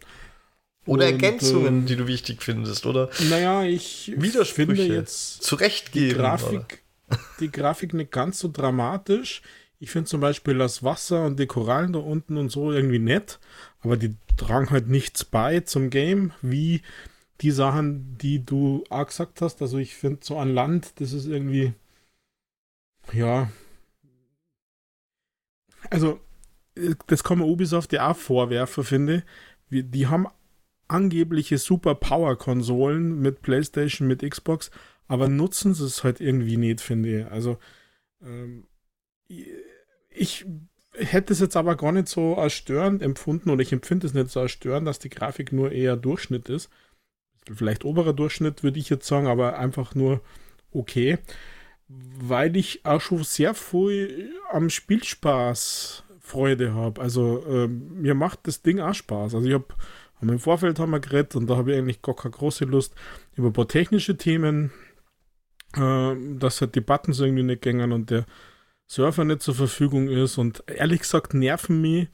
Oder und, Ergänzungen, äh, die du wichtig findest, oder? Naja, ich finde jetzt zurechtgeben. Die Grafik, die Grafik nicht ganz so dramatisch. Ich finde zum Beispiel das Wasser und die Korallen da unten und so irgendwie nett, aber die tragen halt nichts bei zum Game, wie die Sachen, die du auch gesagt hast. Also ich finde so an Land, das ist irgendwie, ja, also das kann man Ubisoft ja auch vorwerfen, finde. ich. Die haben angebliche Super Power Konsolen mit PlayStation, mit Xbox, aber nutzen sie es halt irgendwie nicht, finde ich. Also ähm, ich hätte es jetzt aber gar nicht so als störend empfunden oder ich empfinde es nicht so als störend, dass die Grafik nur eher Durchschnitt ist. Vielleicht oberer Durchschnitt, würde ich jetzt sagen, aber einfach nur okay. Weil ich auch schon sehr früh am Spielspaß Freude habe. Also äh, mir macht das Ding auch Spaß. Also ich habe im Vorfeld haben wir geredet und da habe ich eigentlich gar keine große Lust über ein paar technische Themen, äh, dass halt die Buttons irgendwie nicht gängen und der Surfer nicht zur Verfügung ist und ehrlich gesagt nerven mich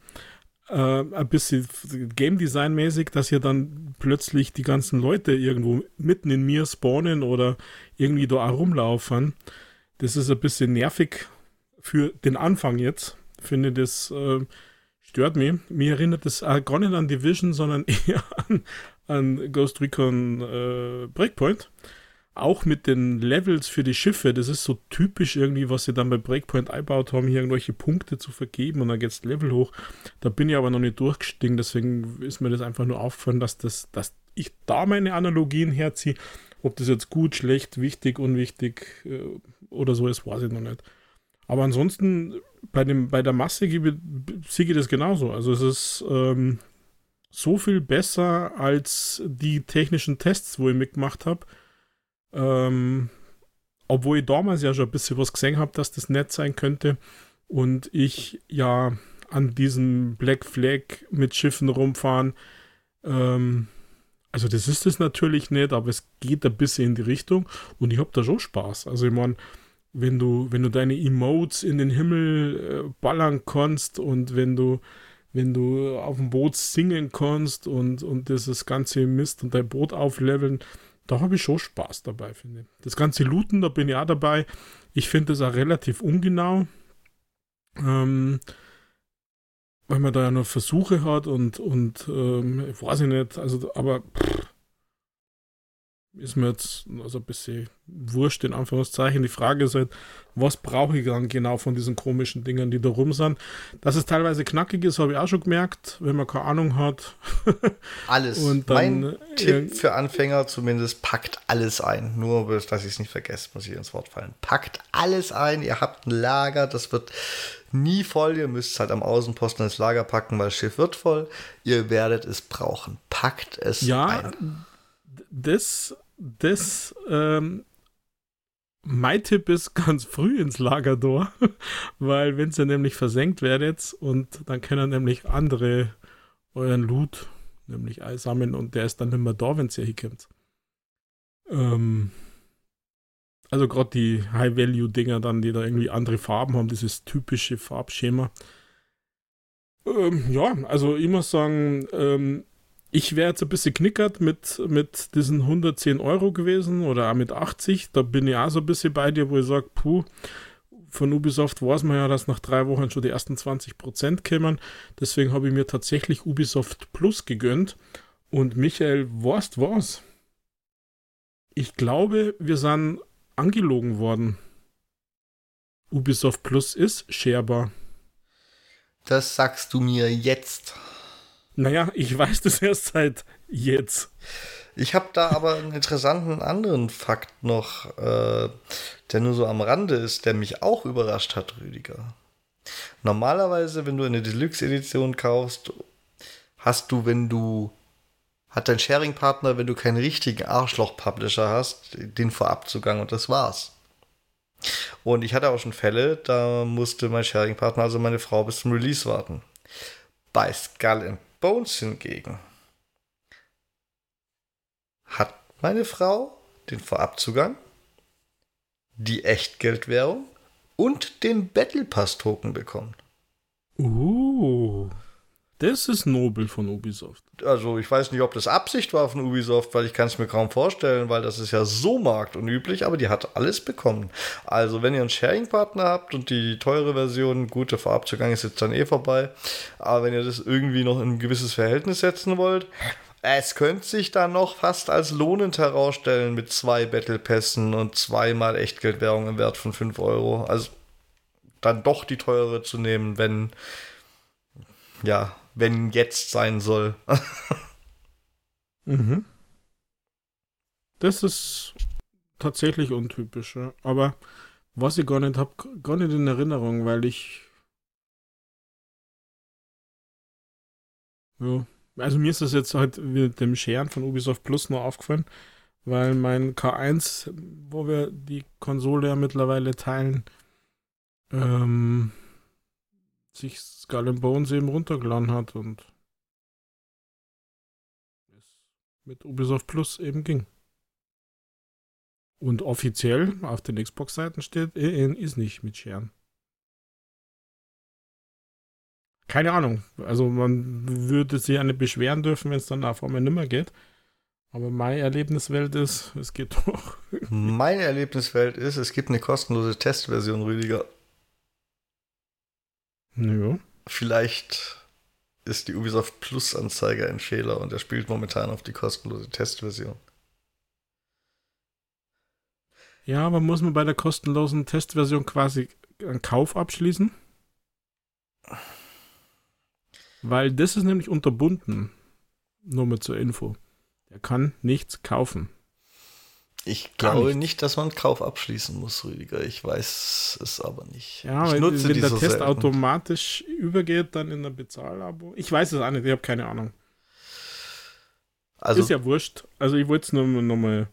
äh, ein bisschen Game Design mäßig, dass hier dann plötzlich die ganzen Leute irgendwo mitten in mir spawnen oder irgendwie da rumlaufen. Das ist ein bisschen nervig für den Anfang jetzt. Finde das äh, stört mich. Mir erinnert das äh, gar nicht an Division, sondern eher an, an Ghost Recon äh, Breakpoint auch mit den Levels für die Schiffe, das ist so typisch irgendwie, was sie dann bei Breakpoint eingebaut haben, hier irgendwelche Punkte zu vergeben und dann geht das Level hoch. Da bin ich aber noch nicht durchgestiegen, deswegen ist mir das einfach nur aufgefallen, dass, das, dass ich da meine Analogien herziehe. Ob das jetzt gut, schlecht, wichtig, unwichtig äh, oder so ist, weiß ich noch nicht. Aber ansonsten, bei, dem, bei der Masse sehe ich das genauso. Also es ist ähm, so viel besser als die technischen Tests, wo ich mitgemacht habe ähm, obwohl ich damals ja schon ein bisschen was gesehen habe, dass das nett sein könnte. Und ich ja an diesem Black Flag mit Schiffen rumfahren. Ähm, also das ist es natürlich nicht, aber es geht ein bisschen in die Richtung und ich habe da schon Spaß. Also ich meine, wenn du, wenn du deine Emotes in den Himmel äh, ballern kannst und wenn du, wenn du auf dem Boot singen kannst und, und das ganze Mist und dein Boot aufleveln, da habe ich schon Spaß dabei, finde ich. Das ganze Looten, da bin ich auch dabei. Ich finde das auch relativ ungenau. Ähm, weil man da ja nur Versuche hat und, und ähm, ich weiß ich nicht, also, aber pff, ist mir jetzt also ein bisschen wurscht, in Anführungszeichen. Die Frage ist halt, was brauche ich dann genau von diesen komischen Dingen, die da rum sind? Dass es teilweise knackig ist, habe ich auch schon gemerkt, wenn man keine Ahnung hat. alles. Und dann, mein Tipp für Anfänger zumindest, packt alles ein. Nur, dass ich es nicht vergesse, muss ich ins Wort fallen. Packt alles ein, ihr habt ein Lager, das wird nie voll. Ihr müsst es halt am Außenposten ins Lager packen, weil das Schiff wird voll. Ihr werdet es brauchen. Packt es ja, ein. Das das, ähm, mein Tipp ist ganz früh ins Lager da, weil wenn ihr nämlich versenkt werdet und dann können nämlich andere euren Loot nämlich einsammeln und der ist dann nicht mehr da, wenn ihr hinkommt. Ähm, also gerade die High-Value-Dinger dann, die da irgendwie andere Farben haben, dieses typische Farbschema. Ähm, ja, also ich muss sagen, ähm, ich wäre jetzt ein bisschen knickert mit, mit diesen 110 Euro gewesen oder auch mit 80. Da bin ich auch so ein bisschen bei dir, wo ich sage, puh, von Ubisoft weiß man ja, dass nach drei Wochen schon die ersten 20% kämen. Deswegen habe ich mir tatsächlich Ubisoft Plus gegönnt. Und Michael, weißt was? Ich glaube, wir sind angelogen worden. Ubisoft Plus ist sharbar. Das sagst du mir jetzt. Naja, ich weiß das erst seit jetzt. Ich habe da aber einen interessanten anderen Fakt noch, äh, der nur so am Rande ist, der mich auch überrascht hat, Rüdiger. Normalerweise, wenn du eine Deluxe-Edition kaufst, hast du, wenn du, hat dein Sharing-Partner, wenn du keinen richtigen Arschloch-Publisher hast, den Vorabzugang und das war's. Und ich hatte auch schon Fälle, da musste mein Sharing-Partner, also meine Frau, bis zum Release warten. Bei Skull Bones hingegen hat meine Frau den Vorabzugang, die Echtgeldwährung und den Battle Pass Token bekommen. Uh. Das ist nobel von Ubisoft. Also ich weiß nicht, ob das Absicht war von Ubisoft, weil ich kann es mir kaum vorstellen, weil das ist ja so marktunüblich, aber die hat alles bekommen. Also wenn ihr einen Sharing-Partner habt und die teure Version, gut, der Vorabzugang ist jetzt dann eh vorbei, aber wenn ihr das irgendwie noch in ein gewisses Verhältnis setzen wollt, es könnte sich dann noch fast als lohnend herausstellen mit zwei Battle Pässen und zweimal Echtgeldwährung im Wert von 5 Euro. Also dann doch die teure zu nehmen, wenn ja, wenn jetzt sein soll. mhm. Das ist tatsächlich untypisch, ja. aber was ich gar nicht habe, gar nicht in Erinnerung, weil ich ja, also mir ist das jetzt halt mit dem Scheren von Ubisoft Plus nur aufgefallen, weil mein K1, wo wir die Konsole ja mittlerweile teilen, ähm, sich Skull and Bones eben runtergeladen hat und es mit Ubisoft Plus eben ging. Und offiziell auf den Xbox-Seiten steht, äh, ist nicht mit Scheren. Keine Ahnung. Also man würde sich ja nicht beschweren dürfen, wenn es dann auf einmal nimmer geht. Aber meine Erlebniswelt ist, es geht doch. Meine Erlebniswelt ist, es gibt eine kostenlose Testversion, Rüdiger. Ja. Vielleicht ist die Ubisoft Plus Anzeige ein Fehler und er spielt momentan auf die kostenlose Testversion. Ja, aber muss man bei der kostenlosen Testversion quasi einen Kauf abschließen? Weil das ist nämlich unterbunden. Nur mit zur Info. Er kann nichts kaufen. Ich glaube nicht, dass man Kauf abschließen muss, Rüdiger. Ich weiß es aber nicht. Ja, ich weil nutze wenn die der so Test selten. automatisch übergeht, dann in ein Bezahlabo. Ich weiß es auch nicht, ich habe keine Ahnung. Also, ist ja wurscht. Also ich wollte es nur noch mal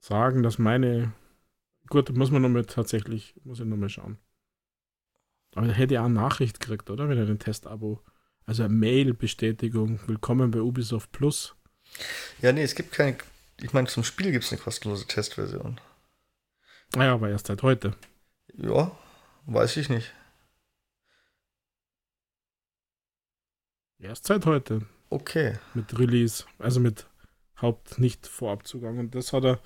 sagen, dass meine. Gut, muss man nochmal tatsächlich, muss ich nochmal schauen. Aber da hätte ich auch eine Nachricht gekriegt, oder? Wenn er den Testabo. Also eine Mail-Bestätigung. Willkommen bei Ubisoft Plus. ja, nee, es gibt keine. Ich meine, zum Spiel gibt es eine kostenlose Testversion. Naja, aber erst seit heute. Ja, weiß ich nicht. Erst seit heute. Okay. Mit Release. Also mit Haupt nicht Vorabzugang. Und das hat er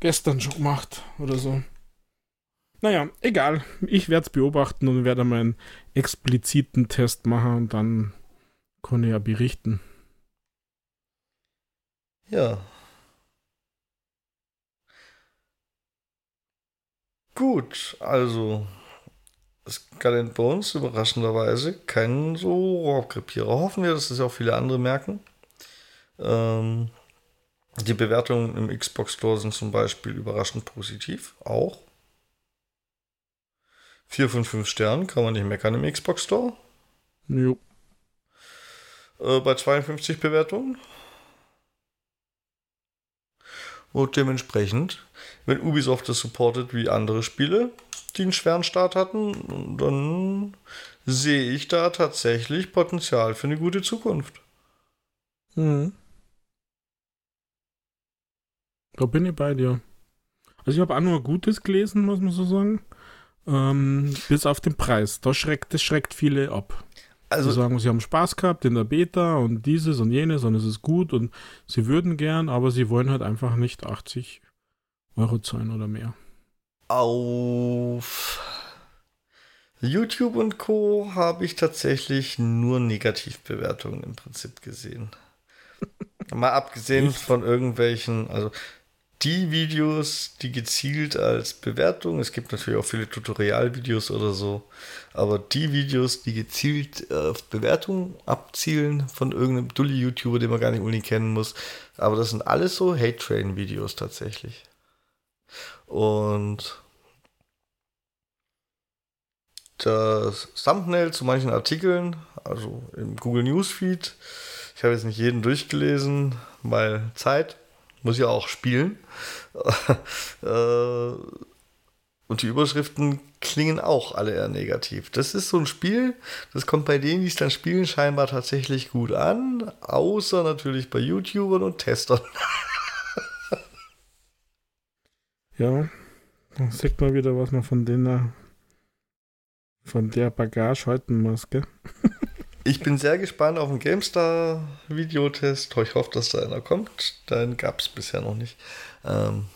gestern schon gemacht oder so. Naja, egal. Ich werde es beobachten und werde mal einen expliziten Test machen und dann kann ich ja berichten. Ja. Gut, also Skull Bones überraschenderweise kein so Rohrkrepierer. Hoffen wir, dass das auch viele andere merken. Ähm, die Bewertungen im Xbox Store sind zum Beispiel überraschend positiv, auch. 4 von 5 Sternen kann man nicht meckern im Xbox Store. Jo. Äh, bei 52 Bewertungen. Und dementsprechend, wenn Ubisoft das supportet wie andere Spiele, die einen schweren Start hatten, dann sehe ich da tatsächlich Potenzial für eine gute Zukunft. Mhm. Da bin ich bei dir. Also ich habe auch nur Gutes gelesen, muss man so sagen. Ähm, bis auf den Preis. Da schreckt, das schreckt viele ab. Also, sie sagen, sie haben Spaß gehabt in der Beta und dieses und jenes und es ist gut und sie würden gern, aber sie wollen halt einfach nicht 80 Euro zahlen oder mehr. auf YouTube und Co. habe ich tatsächlich nur Negativbewertungen im Prinzip gesehen. Mal abgesehen von irgendwelchen, also die Videos, die gezielt als Bewertung, es gibt natürlich auch viele Tutorialvideos oder so, aber die Videos, die gezielt äh, auf Bewertung abzielen von irgendeinem Dulli-YouTuber, den man gar nicht unbedingt kennen muss, aber das sind alles so Hate-Train-Videos tatsächlich. Und das Thumbnail zu manchen Artikeln, also im Google Newsfeed, ich habe jetzt nicht jeden durchgelesen, weil Zeit muss ja auch spielen. Äh, Und die Überschriften klingen auch alle eher negativ. Das ist so ein Spiel, das kommt bei denen, die es dann spielen, scheinbar tatsächlich gut an, außer natürlich bei YouTubern und Testern. Ja, dann sieht man wieder, was man von denen, von der Bagage halten muss, gell? Ich bin sehr gespannt auf den GameStar-Videotest. Ich hoffe, dass da einer kommt. Den gab es bisher noch nicht. Ähm,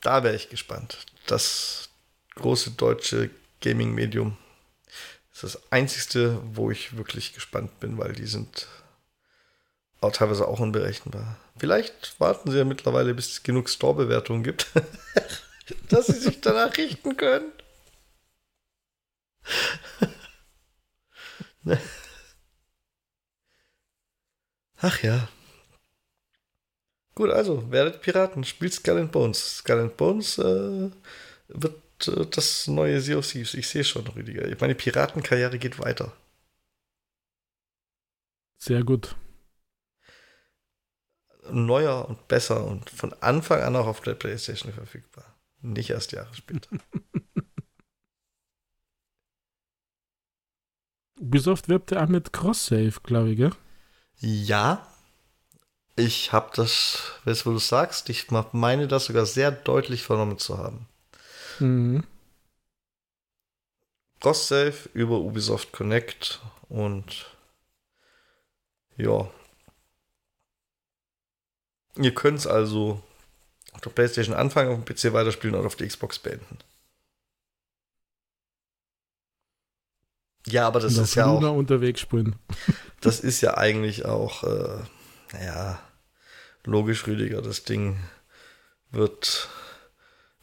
da wäre ich gespannt. Das große deutsche Gaming-Medium ist das einzigste, wo ich wirklich gespannt bin, weil die sind auch teilweise auch unberechenbar. Vielleicht warten sie ja mittlerweile, bis es genug Store-Bewertungen gibt, dass sie sich danach richten können. Ach ja. Gut, also, werdet Piraten, spielt Skull and Bones. Skull and Bones äh, wird äh, das neue Sea of Thieves. Ich sehe schon, Rüdiger. Meine Piratenkarriere geht weiter. Sehr gut. Neuer und besser und von Anfang an auch auf der PlayStation verfügbar. Nicht erst Jahre später. Ubisoft wirbt ja auch mit Cross-Save, glaube ich, gell? Ja. Ich habe das, weißt du, wo du sagst, ich meine das sogar sehr deutlich vernommen zu haben. Mhm. Cross-Save über Ubisoft Connect und ja. Ihr könnt es also auf der PlayStation anfangen, auf dem PC weiterspielen oder auf der Xbox beenden. Ja, aber das ist ja auch. unterwegs spielen. Das ist ja eigentlich auch, äh, naja, logisch, Rüdiger. Das Ding wird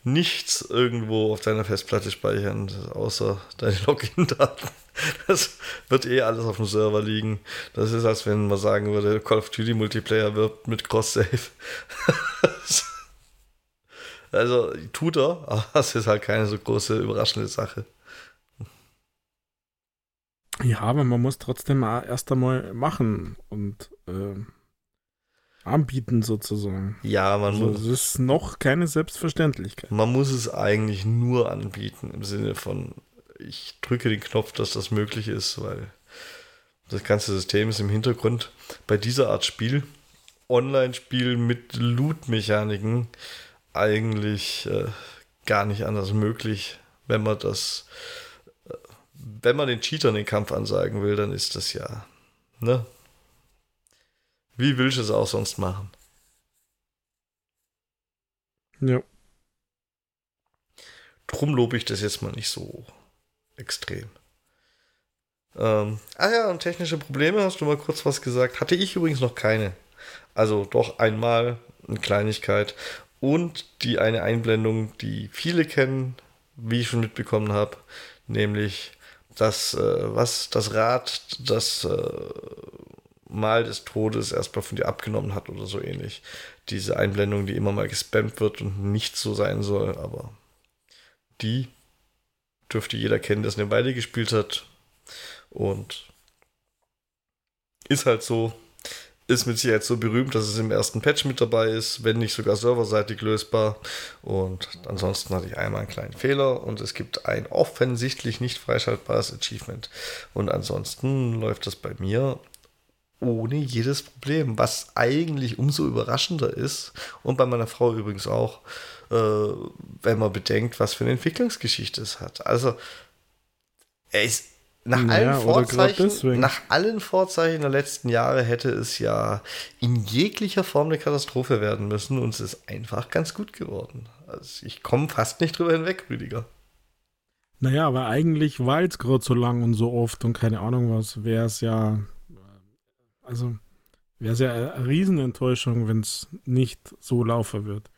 nichts irgendwo auf deiner Festplatte speichern, außer deine Login-Daten. Das wird eh alles auf dem Server liegen. Das ist, als wenn man sagen würde, Call of Duty Multiplayer wirbt mit Cross-Save. also, tut er, aber es ist halt keine so große, überraschende Sache. Ja, aber man muss trotzdem erst einmal machen und äh, anbieten sozusagen. Ja, man also, muss. Es ist noch keine Selbstverständlichkeit. Man muss es eigentlich nur anbieten im Sinne von, ich drücke den Knopf, dass das möglich ist, weil das ganze System ist im Hintergrund bei dieser Art Spiel, Online-Spiel mit Loot-Mechaniken, eigentlich äh, gar nicht anders möglich, wenn man das wenn man den Cheatern den Kampf ansagen will, dann ist das ja, ne? Wie willst du es auch sonst machen? Ja. Drum lobe ich das jetzt mal nicht so extrem. Ähm, ah ja, und technische Probleme, hast du mal kurz was gesagt. Hatte ich übrigens noch keine. Also doch einmal eine Kleinigkeit. Und die eine Einblendung, die viele kennen, wie ich schon mitbekommen habe, nämlich das, äh, was das Rad das äh, Mal des Todes erstmal von dir abgenommen hat oder so ähnlich. Diese Einblendung, die immer mal gespammt wird und nicht so sein soll, aber die dürfte jeder kennen, der es eine Weile gespielt hat. Und ist halt so, ist mit Sicherheit so berühmt, dass es im ersten Patch mit dabei ist, wenn nicht sogar serverseitig lösbar. Und ansonsten hatte ich einmal einen kleinen Fehler und es gibt ein offensichtlich nicht freischaltbares Achievement. Und ansonsten läuft das bei mir ohne jedes Problem, was eigentlich umso überraschender ist. Und bei meiner Frau übrigens auch, äh, wenn man bedenkt, was für eine Entwicklungsgeschichte es hat. Also, er ist nach, naja, allen Vorzeichen, nach allen Vorzeichen der letzten Jahre hätte es ja in jeglicher Form eine Katastrophe werden müssen und es ist einfach ganz gut geworden. Also ich komme fast nicht drüber hinweg, Rüdiger. Naja, aber eigentlich, weil es gerade so lang und so oft und keine Ahnung was, wäre es ja, also wäre es ja eine Riesenenttäuschung, wenn es nicht so laufen wird.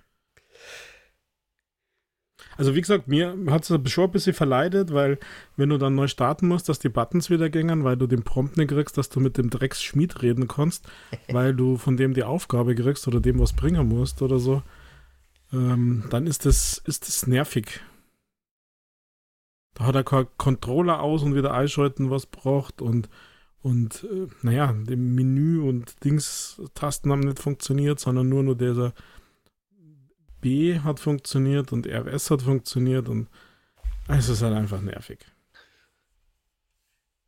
Also wie gesagt, mir hat es schon ein bisschen verleidet, weil wenn du dann neu starten musst, dass die Buttons wieder gängen, weil du den Prompt nicht kriegst, dass du mit dem Drecksschmied reden kannst, weil du von dem die Aufgabe kriegst oder dem was bringen musst oder so, ähm, dann ist das, ist das nervig. Da hat er kein Controller aus und wieder einschalten, was braucht und und äh, naja, dem Menü und Dings-Tasten haben nicht funktioniert, sondern nur nur dieser B hat funktioniert und RS hat funktioniert und es ist halt einfach nervig.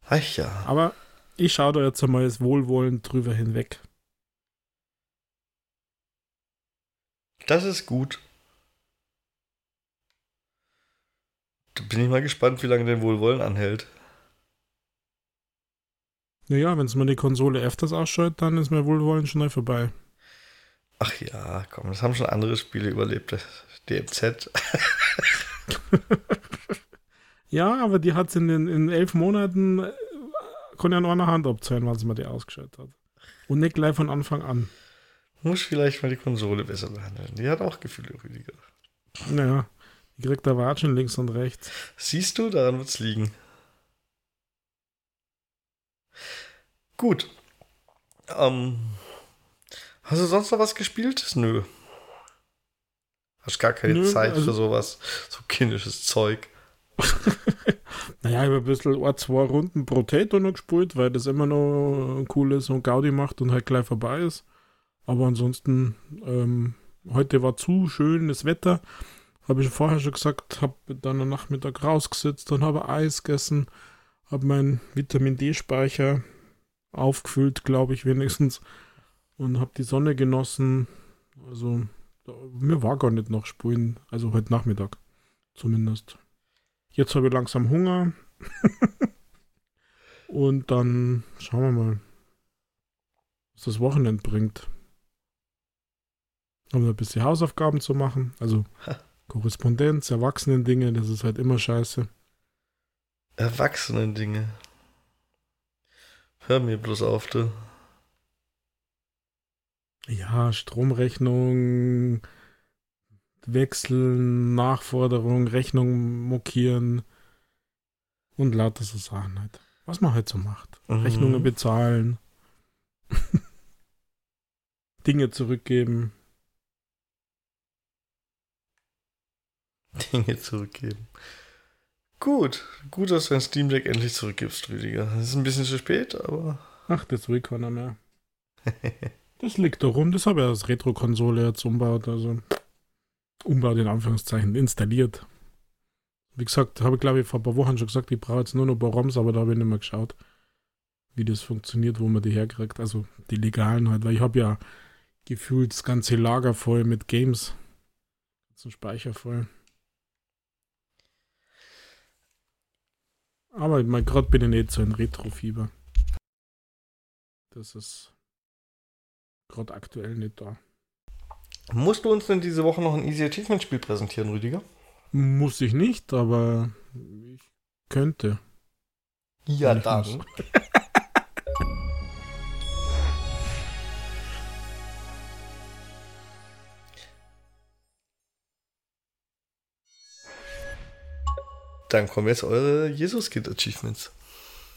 Ach ja. Aber ich schaue da jetzt einmal wohlwollend drüber hinweg. Das ist gut. Da bin ich mal gespannt, wie lange den Wohlwollen anhält. Naja, wenn es mal die Konsole öfters ausschaut, dann ist mir Wohlwollen schnell vorbei. Ach ja, komm, das haben schon andere Spiele überlebt. DMZ. ja, aber die hat es in, den, in elf Monaten, äh, kann ja nur eine Hand abzählen, was man die ausgeschaut hat. Und nicht gleich von Anfang an. Muss vielleicht mal die Konsole besser behandeln. Die hat auch Gefühle, Rüdiger. Naja, die kriegt da Watschen links und rechts. Siehst du, daran wird es liegen. Gut. Ähm, hast du sonst noch was gespielt? Nö. Hast gar keine Nö, Zeit also, für sowas. So kindisches Zeug. naja, ich habe ein bisschen ein, zwei Runden Potato noch gespielt, weil das immer noch cool ist und Gaudi macht und halt gleich vorbei ist. Aber ansonsten, ähm, heute war zu schönes Wetter. Habe ich vorher schon gesagt, habe dann am Nachmittag rausgesetzt und habe Eis gegessen, habe meinen Vitamin D-Speicher aufgefüllt, glaube ich wenigstens, und habe die Sonne genossen. Also mir war gar nicht noch spulen, also heute Nachmittag zumindest. Jetzt habe ich langsam Hunger. und dann schauen wir mal, was das Wochenende bringt. Um ein bisschen Hausaufgaben zu machen. Also Korrespondenz, Erwachsenen-Dinge, das ist halt immer scheiße. Erwachsenen-Dinge. Hör mir bloß auf, du. Ja, Stromrechnung, Wechseln, Nachforderung, Rechnung mokieren und lauter so Sachen halt. Was man halt so macht. Mhm. Rechnungen bezahlen, Dinge zurückgeben. Dinge zurückgeben. Gut, gut, dass du dein Steam Deck endlich zurückgibst, Rüdiger. Es ist ein bisschen zu spät, aber. Ach, das will keiner mehr. das liegt da rum, das habe ich als Retro-Konsole jetzt umbaut, also umbaut in Anführungszeichen, installiert. Wie gesagt, habe ich glaube ich vor ein paar Wochen schon gesagt, ich brauche jetzt nur noch ein paar ROMs, aber da habe ich nicht mehr geschaut, wie das funktioniert, wo man die herkriegt. Also die legalen halt, weil ich habe ja gefühlt das ganze Lager voll mit Games. So Speicher voll. Aber mein gerade bin ich nicht so ein Retro-Fieber. Das ist gerade aktuell nicht da. Musst du uns denn diese Woche noch ein Easy Achievement Spiel präsentieren, Rüdiger? Muss ich nicht, aber ich könnte. Ja, dann. Dann kommen jetzt eure Jesus-Kid-Achievements.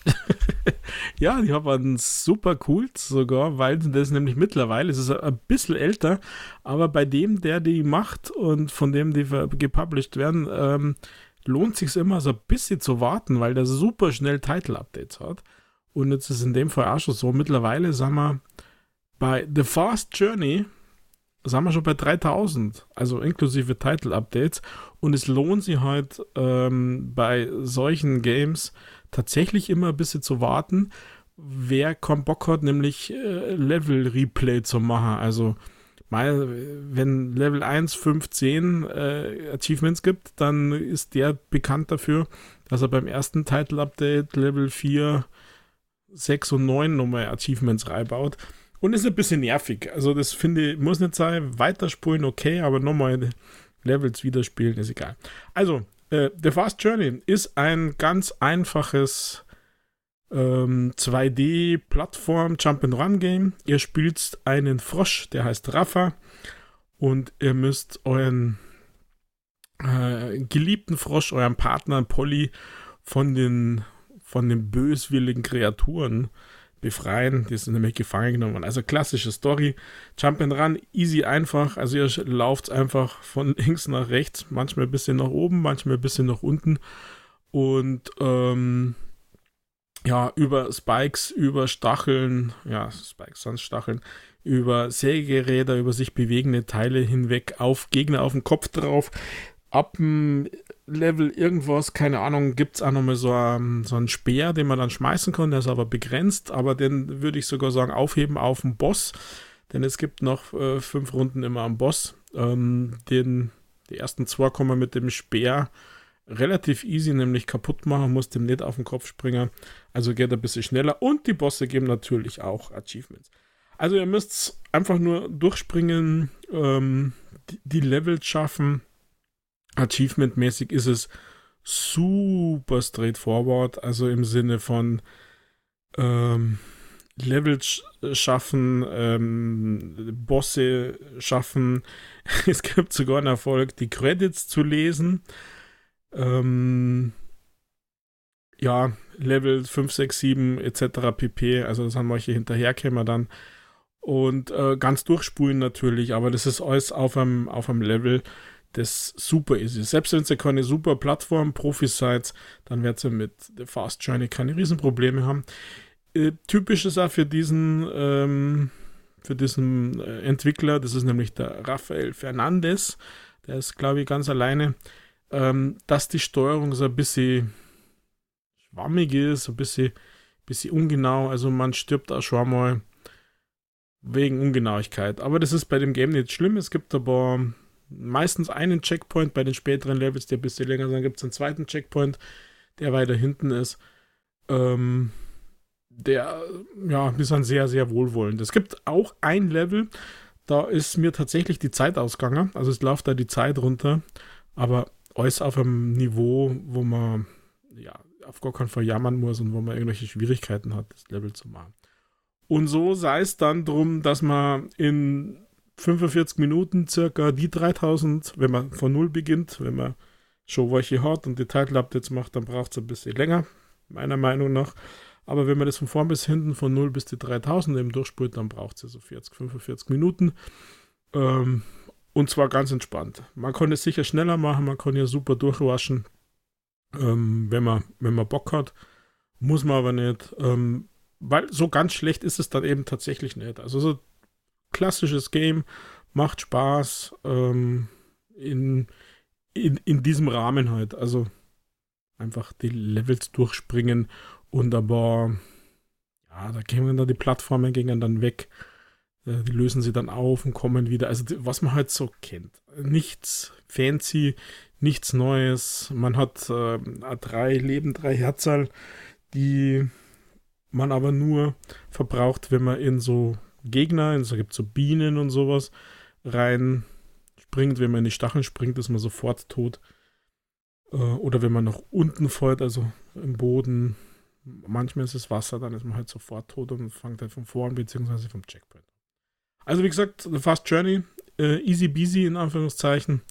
ja, die haben super cool sogar, weil das nämlich mittlerweile, es ist ein bisschen älter, aber bei dem, der die macht und von dem die gepublished werden, ähm, lohnt sich immer so ein bisschen zu warten, weil der super schnell Title-Updates hat. Und jetzt ist in dem Fall auch schon so, mittlerweile sagen wir bei The Fast Journey, sind wir schon bei 3000, also inklusive Title-Updates. Und es lohnt sich halt ähm, bei solchen Games tatsächlich immer ein bisschen zu warten, wer keinen Bock hat, nämlich äh, Level-Replay zu machen. Also, mal, wenn Level 1, 5, 10 äh, Achievements gibt, dann ist der bekannt dafür, dass er beim ersten Title-Update Level 4, 6 und 9 nochmal Achievements reinbaut. Und ist ein bisschen nervig. Also, das finde ich, muss nicht sein. Weiterspulen, okay, aber nochmal Levels widerspielen ist egal. Also, äh, The Fast Journey ist ein ganz einfaches ähm, 2D-Plattform Jump-and-Run-Game. Ihr spielt einen Frosch, der heißt Rafa. Und ihr müsst euren äh, geliebten Frosch, euren Partner Polly, von den, von den böswilligen Kreaturen befreien. Die sind nämlich gefangen genommen. Also klassische Story. Jump and Run, easy einfach. Also ihr lauft einfach von links nach rechts, manchmal ein bisschen nach oben, manchmal ein bisschen nach unten. Und ähm, ja, über Spikes, über Stacheln, ja, Spikes, sonst Stacheln, über Sägeräder, über sich bewegende Teile hinweg auf Gegner auf den Kopf drauf ab dem Level irgendwas, keine Ahnung, gibt es auch nochmal so, so einen Speer, den man dann schmeißen kann, der ist aber begrenzt, aber den würde ich sogar sagen, aufheben auf den Boss, denn es gibt noch äh, fünf Runden immer am Boss. Ähm, den, die ersten zwei kommen mit dem Speer relativ easy, nämlich kaputt machen, muss dem nicht auf den Kopf springen. Also geht ein bisschen schneller und die Bosse geben natürlich auch Achievements. Also ihr müsst einfach nur durchspringen, ähm, die, die Levels schaffen. Achievement-mäßig ist es super straightforward, also im Sinne von ähm, Levels schaffen, ähm, Bosse schaffen. Es gibt sogar einen Erfolg, die Credits zu lesen. Ähm, ja, Level 5, 6, 7 etc. pp. Also das haben welche hinterherkämmer dann. Und äh, ganz durchspulen natürlich, aber das ist alles auf einem, auf einem Level, das super ist. Selbst wenn ihr keine super Plattform-Profis seid, dann werdet ihr mit Fast Journey keine Riesenprobleme haben. Äh, typisch ist auch für diesen, ähm, für diesen äh, Entwickler, das ist nämlich der Rafael Fernandez, der ist, glaube ich, ganz alleine, ähm, dass die Steuerung so ein bisschen schwammig ist, ein bisschen, bisschen ungenau. Also man stirbt auch schon mal wegen Ungenauigkeit. Aber das ist bei dem Game nicht schlimm. Es gibt aber meistens einen Checkpoint bei den späteren Levels, der ein bisschen länger ist. Gibt es einen zweiten Checkpoint, der weiter hinten ist. Ähm, der, ja, ist dann sehr, sehr wohlwollend. Es gibt auch ein Level, da ist mir tatsächlich die Zeit ausgegangen. Also es läuft da die Zeit runter. Aber alles auf einem Niveau, wo man ja auf gar keinen Fall jammern muss und wo man irgendwelche Schwierigkeiten hat, das Level zu machen. Und so sei es dann drum, dass man in 45 Minuten circa die 3000, wenn man von Null beginnt, wenn man schon welche hat und die Title-Updates macht, dann braucht es ein bisschen länger, meiner Meinung nach. Aber wenn man das von vorn bis hinten von 0 bis die 3000 eben durchspult, dann braucht es so 40, 45 Minuten. Ähm, und zwar ganz entspannt. Man kann es sicher schneller machen, man kann ja super durchwaschen, ähm, wenn, man, wenn man Bock hat. Muss man aber nicht. Ähm, weil so ganz schlecht ist es dann eben tatsächlich nicht. Also so klassisches Game, macht Spaß ähm, in, in, in diesem Rahmen halt. Also einfach die Levels durchspringen und aber ja, da kämen dann die Plattformen gingen dann weg. Äh, die lösen sie dann auf und kommen wieder. Also was man halt so kennt. Nichts fancy, nichts Neues. Man hat äh, drei Leben, drei Herzal, die man aber nur verbraucht, wenn man in so Gegner, es gibt so Bienen und sowas, rein springt. Wenn man in die Stacheln springt, ist man sofort tot. Äh, oder wenn man nach unten fällt, also im Boden, manchmal ist es Wasser, dann ist man halt sofort tot und fängt halt von vorn beziehungsweise vom Checkpoint. Also wie gesagt, The Fast Journey, äh, easy beasy in Anführungszeichen,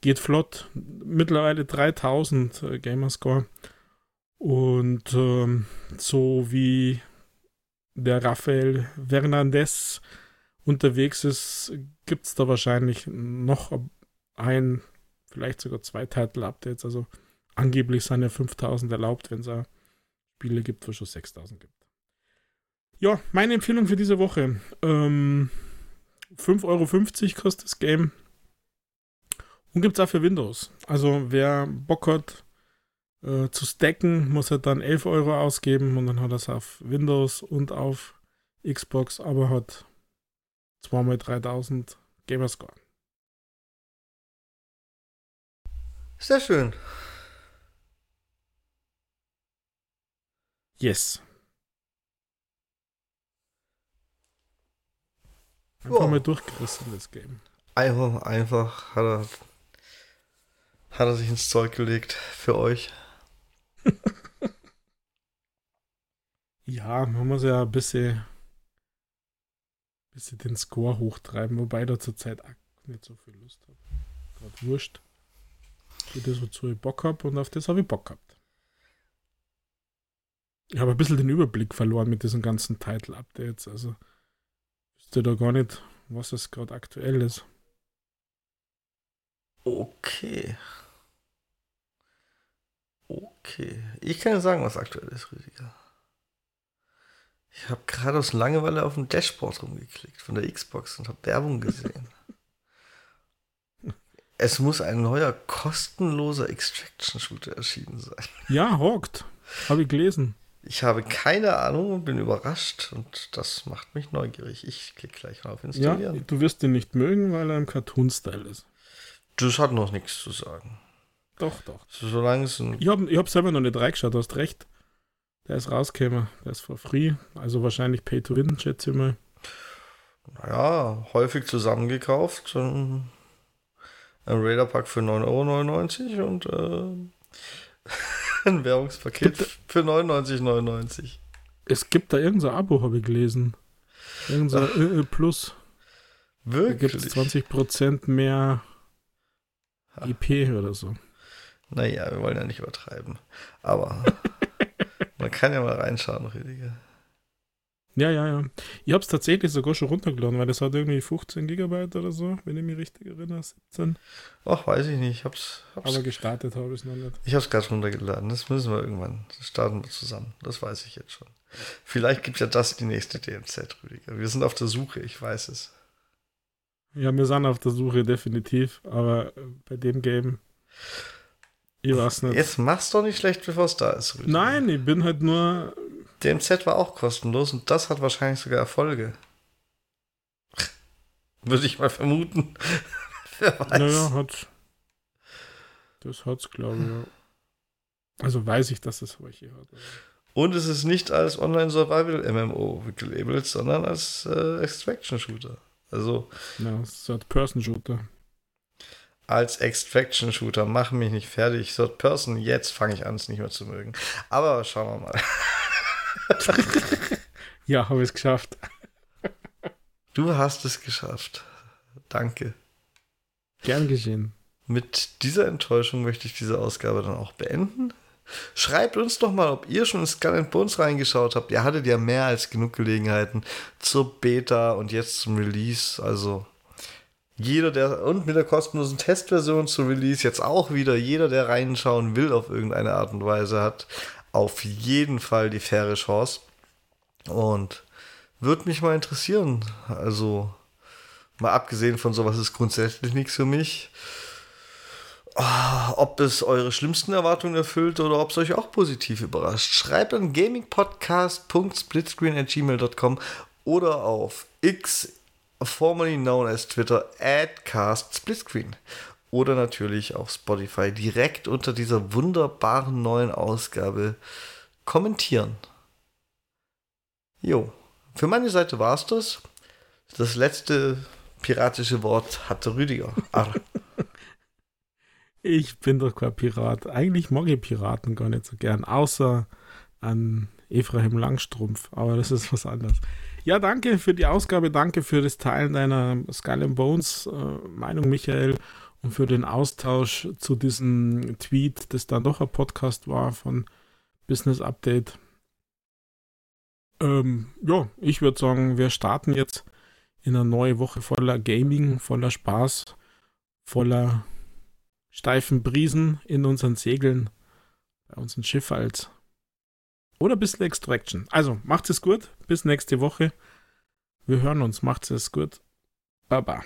geht flott. Mittlerweile 3000 äh, Gamerscore. Und ähm, so wie der Rafael Fernandez unterwegs ist, gibt es da wahrscheinlich noch ein, vielleicht sogar zwei Title-Updates. Also angeblich sind ja 5000 erlaubt, wenn es Spiele gibt, wo schon 6000 gibt. Ja, meine Empfehlung für diese Woche. Ähm, 5,50 Euro kostet das Game. Und gibt es auch für Windows. Also wer Bock hat, äh, zu stacken, muss er dann 11 Euro ausgeben und dann hat er es auf Windows und auf Xbox, aber hat 2x3000 Gamerscore. Sehr schön. Yes. Einfach wow. mal durchgerissen, das Game. Einfach, einfach hat er, hat er sich ins Zeug gelegt für euch. ja, man muss ja ein bisschen, bisschen den Score hochtreiben, wobei da zurzeit nicht so viel Lust habe. Gerade wurscht. Für das, wozu ich Bock habe und auf das habe ich Bock gehabt. Ich habe ein bisschen den Überblick verloren mit diesen ganzen Title-Updates. Also wüsste da gar nicht, was es gerade aktuell ist. Okay. Okay. Ich kann ja sagen, was aktuell ist, Rüdiger. Ich habe gerade aus Langeweile auf dem Dashboard rumgeklickt von der Xbox und habe Werbung gesehen. es muss ein neuer kostenloser Extraction-Shooter erschienen sein. Ja, Hawked. Habe ich gelesen. Ich habe keine Ahnung und bin überrascht und das macht mich neugierig. Ich klicke gleich mal auf Installieren. Ja, du wirst den nicht mögen, weil er im Cartoon-Style ist. Das hat noch nichts zu sagen. Doch, doch. Solange es ein. Ich habe ich hab selber noch nicht reingeschaut, du hast recht. Der ist rausgekommen, der ist for free, also wahrscheinlich Pay to Win, schätze ich mal. Naja, häufig zusammengekauft. Ein Raider-Pack für 9,99 Euro und äh, ein Währungspaket für 99,99 Es gibt da irgendein Abo, habe ich gelesen. Irgendein Ö, Ö Plus. Da gibt es Wirklich? 20% mehr. IP oder so. Naja, wir wollen ja nicht übertreiben. Aber man kann ja mal reinschauen, Rüdiger. Ja, ja, ja. Ich habe es tatsächlich sogar schon runtergeladen, weil das hat irgendwie 15 Gigabyte oder so, wenn ich mich richtig erinnere, 17. Ach, weiß ich nicht. Ich hab's, hab's, Aber gestartet habe ich es noch nicht. ich hab's gerade runtergeladen. Das müssen wir irgendwann. Das starten wir zusammen. Das weiß ich jetzt schon. Vielleicht gibt ja das die nächste DMZ, Rüdiger. Wir sind auf der Suche, ich weiß es. Ja, wir sind auf der Suche, definitiv. Aber äh, bei dem Game, ich weiß nicht. Jetzt mach's doch nicht schlecht, bevor es da ist, Rüdiger. Nein, ich bin halt nur. DMZ war auch kostenlos und das hat wahrscheinlich sogar Erfolge. Würde ich mal vermuten. Wer weiß. Naja, hat. Das hat's, glaube ich, ja. Also weiß ich, dass das welche hat. Und es ist nicht als Online-Survival-MMO gelabelt, sondern als äh, Extraction-Shooter. Also Ja, es ist halt Person-Shooter. Als Extraction-Shooter. Mach mich nicht fertig. Third Person, jetzt fange ich an, es nicht mehr zu mögen. Aber schauen wir mal. Ja, habe ich es geschafft. Du hast es geschafft. Danke. Gern geschehen. Mit dieser Enttäuschung möchte ich diese Ausgabe dann auch beenden. Schreibt uns doch mal, ob ihr schon in Skull and Bones reingeschaut habt. Ihr hattet ja mehr als genug Gelegenheiten zur Beta und jetzt zum Release. Also jeder, der und mit der kostenlosen Testversion zur Release jetzt auch wieder, jeder, der reinschauen will auf irgendeine Art und Weise, hat auf jeden Fall die faire Chance. Und würde mich mal interessieren. Also mal abgesehen von sowas ist grundsätzlich nichts für mich ob es eure schlimmsten Erwartungen erfüllt oder ob es euch auch positiv überrascht. Schreibt an gamingpodcast.splitscreen.gmail.com oder auf x, formerly known as Twitter, @castsplitscreen oder natürlich auf Spotify direkt unter dieser wunderbaren neuen Ausgabe kommentieren. Jo, für meine Seite war es das. Das letzte piratische Wort hatte Rüdiger. Arr. Ich bin doch kein Pirat. Eigentlich mag ich Piraten gar nicht so gern, außer an Ephraim Langstrumpf. Aber das ist was anderes. Ja, danke für die Ausgabe, danke für das Teilen deiner Skull and Bones äh, Meinung, Michael, und für den Austausch zu diesem Tweet, das dann doch ein Podcast war von Business Update. Ähm, ja, ich würde sagen, wir starten jetzt in eine neue Woche voller Gaming, voller Spaß, voller steifen Brisen in unseren Segeln, bei unseren Schiff als. Oder ein bisschen Extraction. Also, macht es gut. Bis nächste Woche. Wir hören uns. Macht es gut. Baba.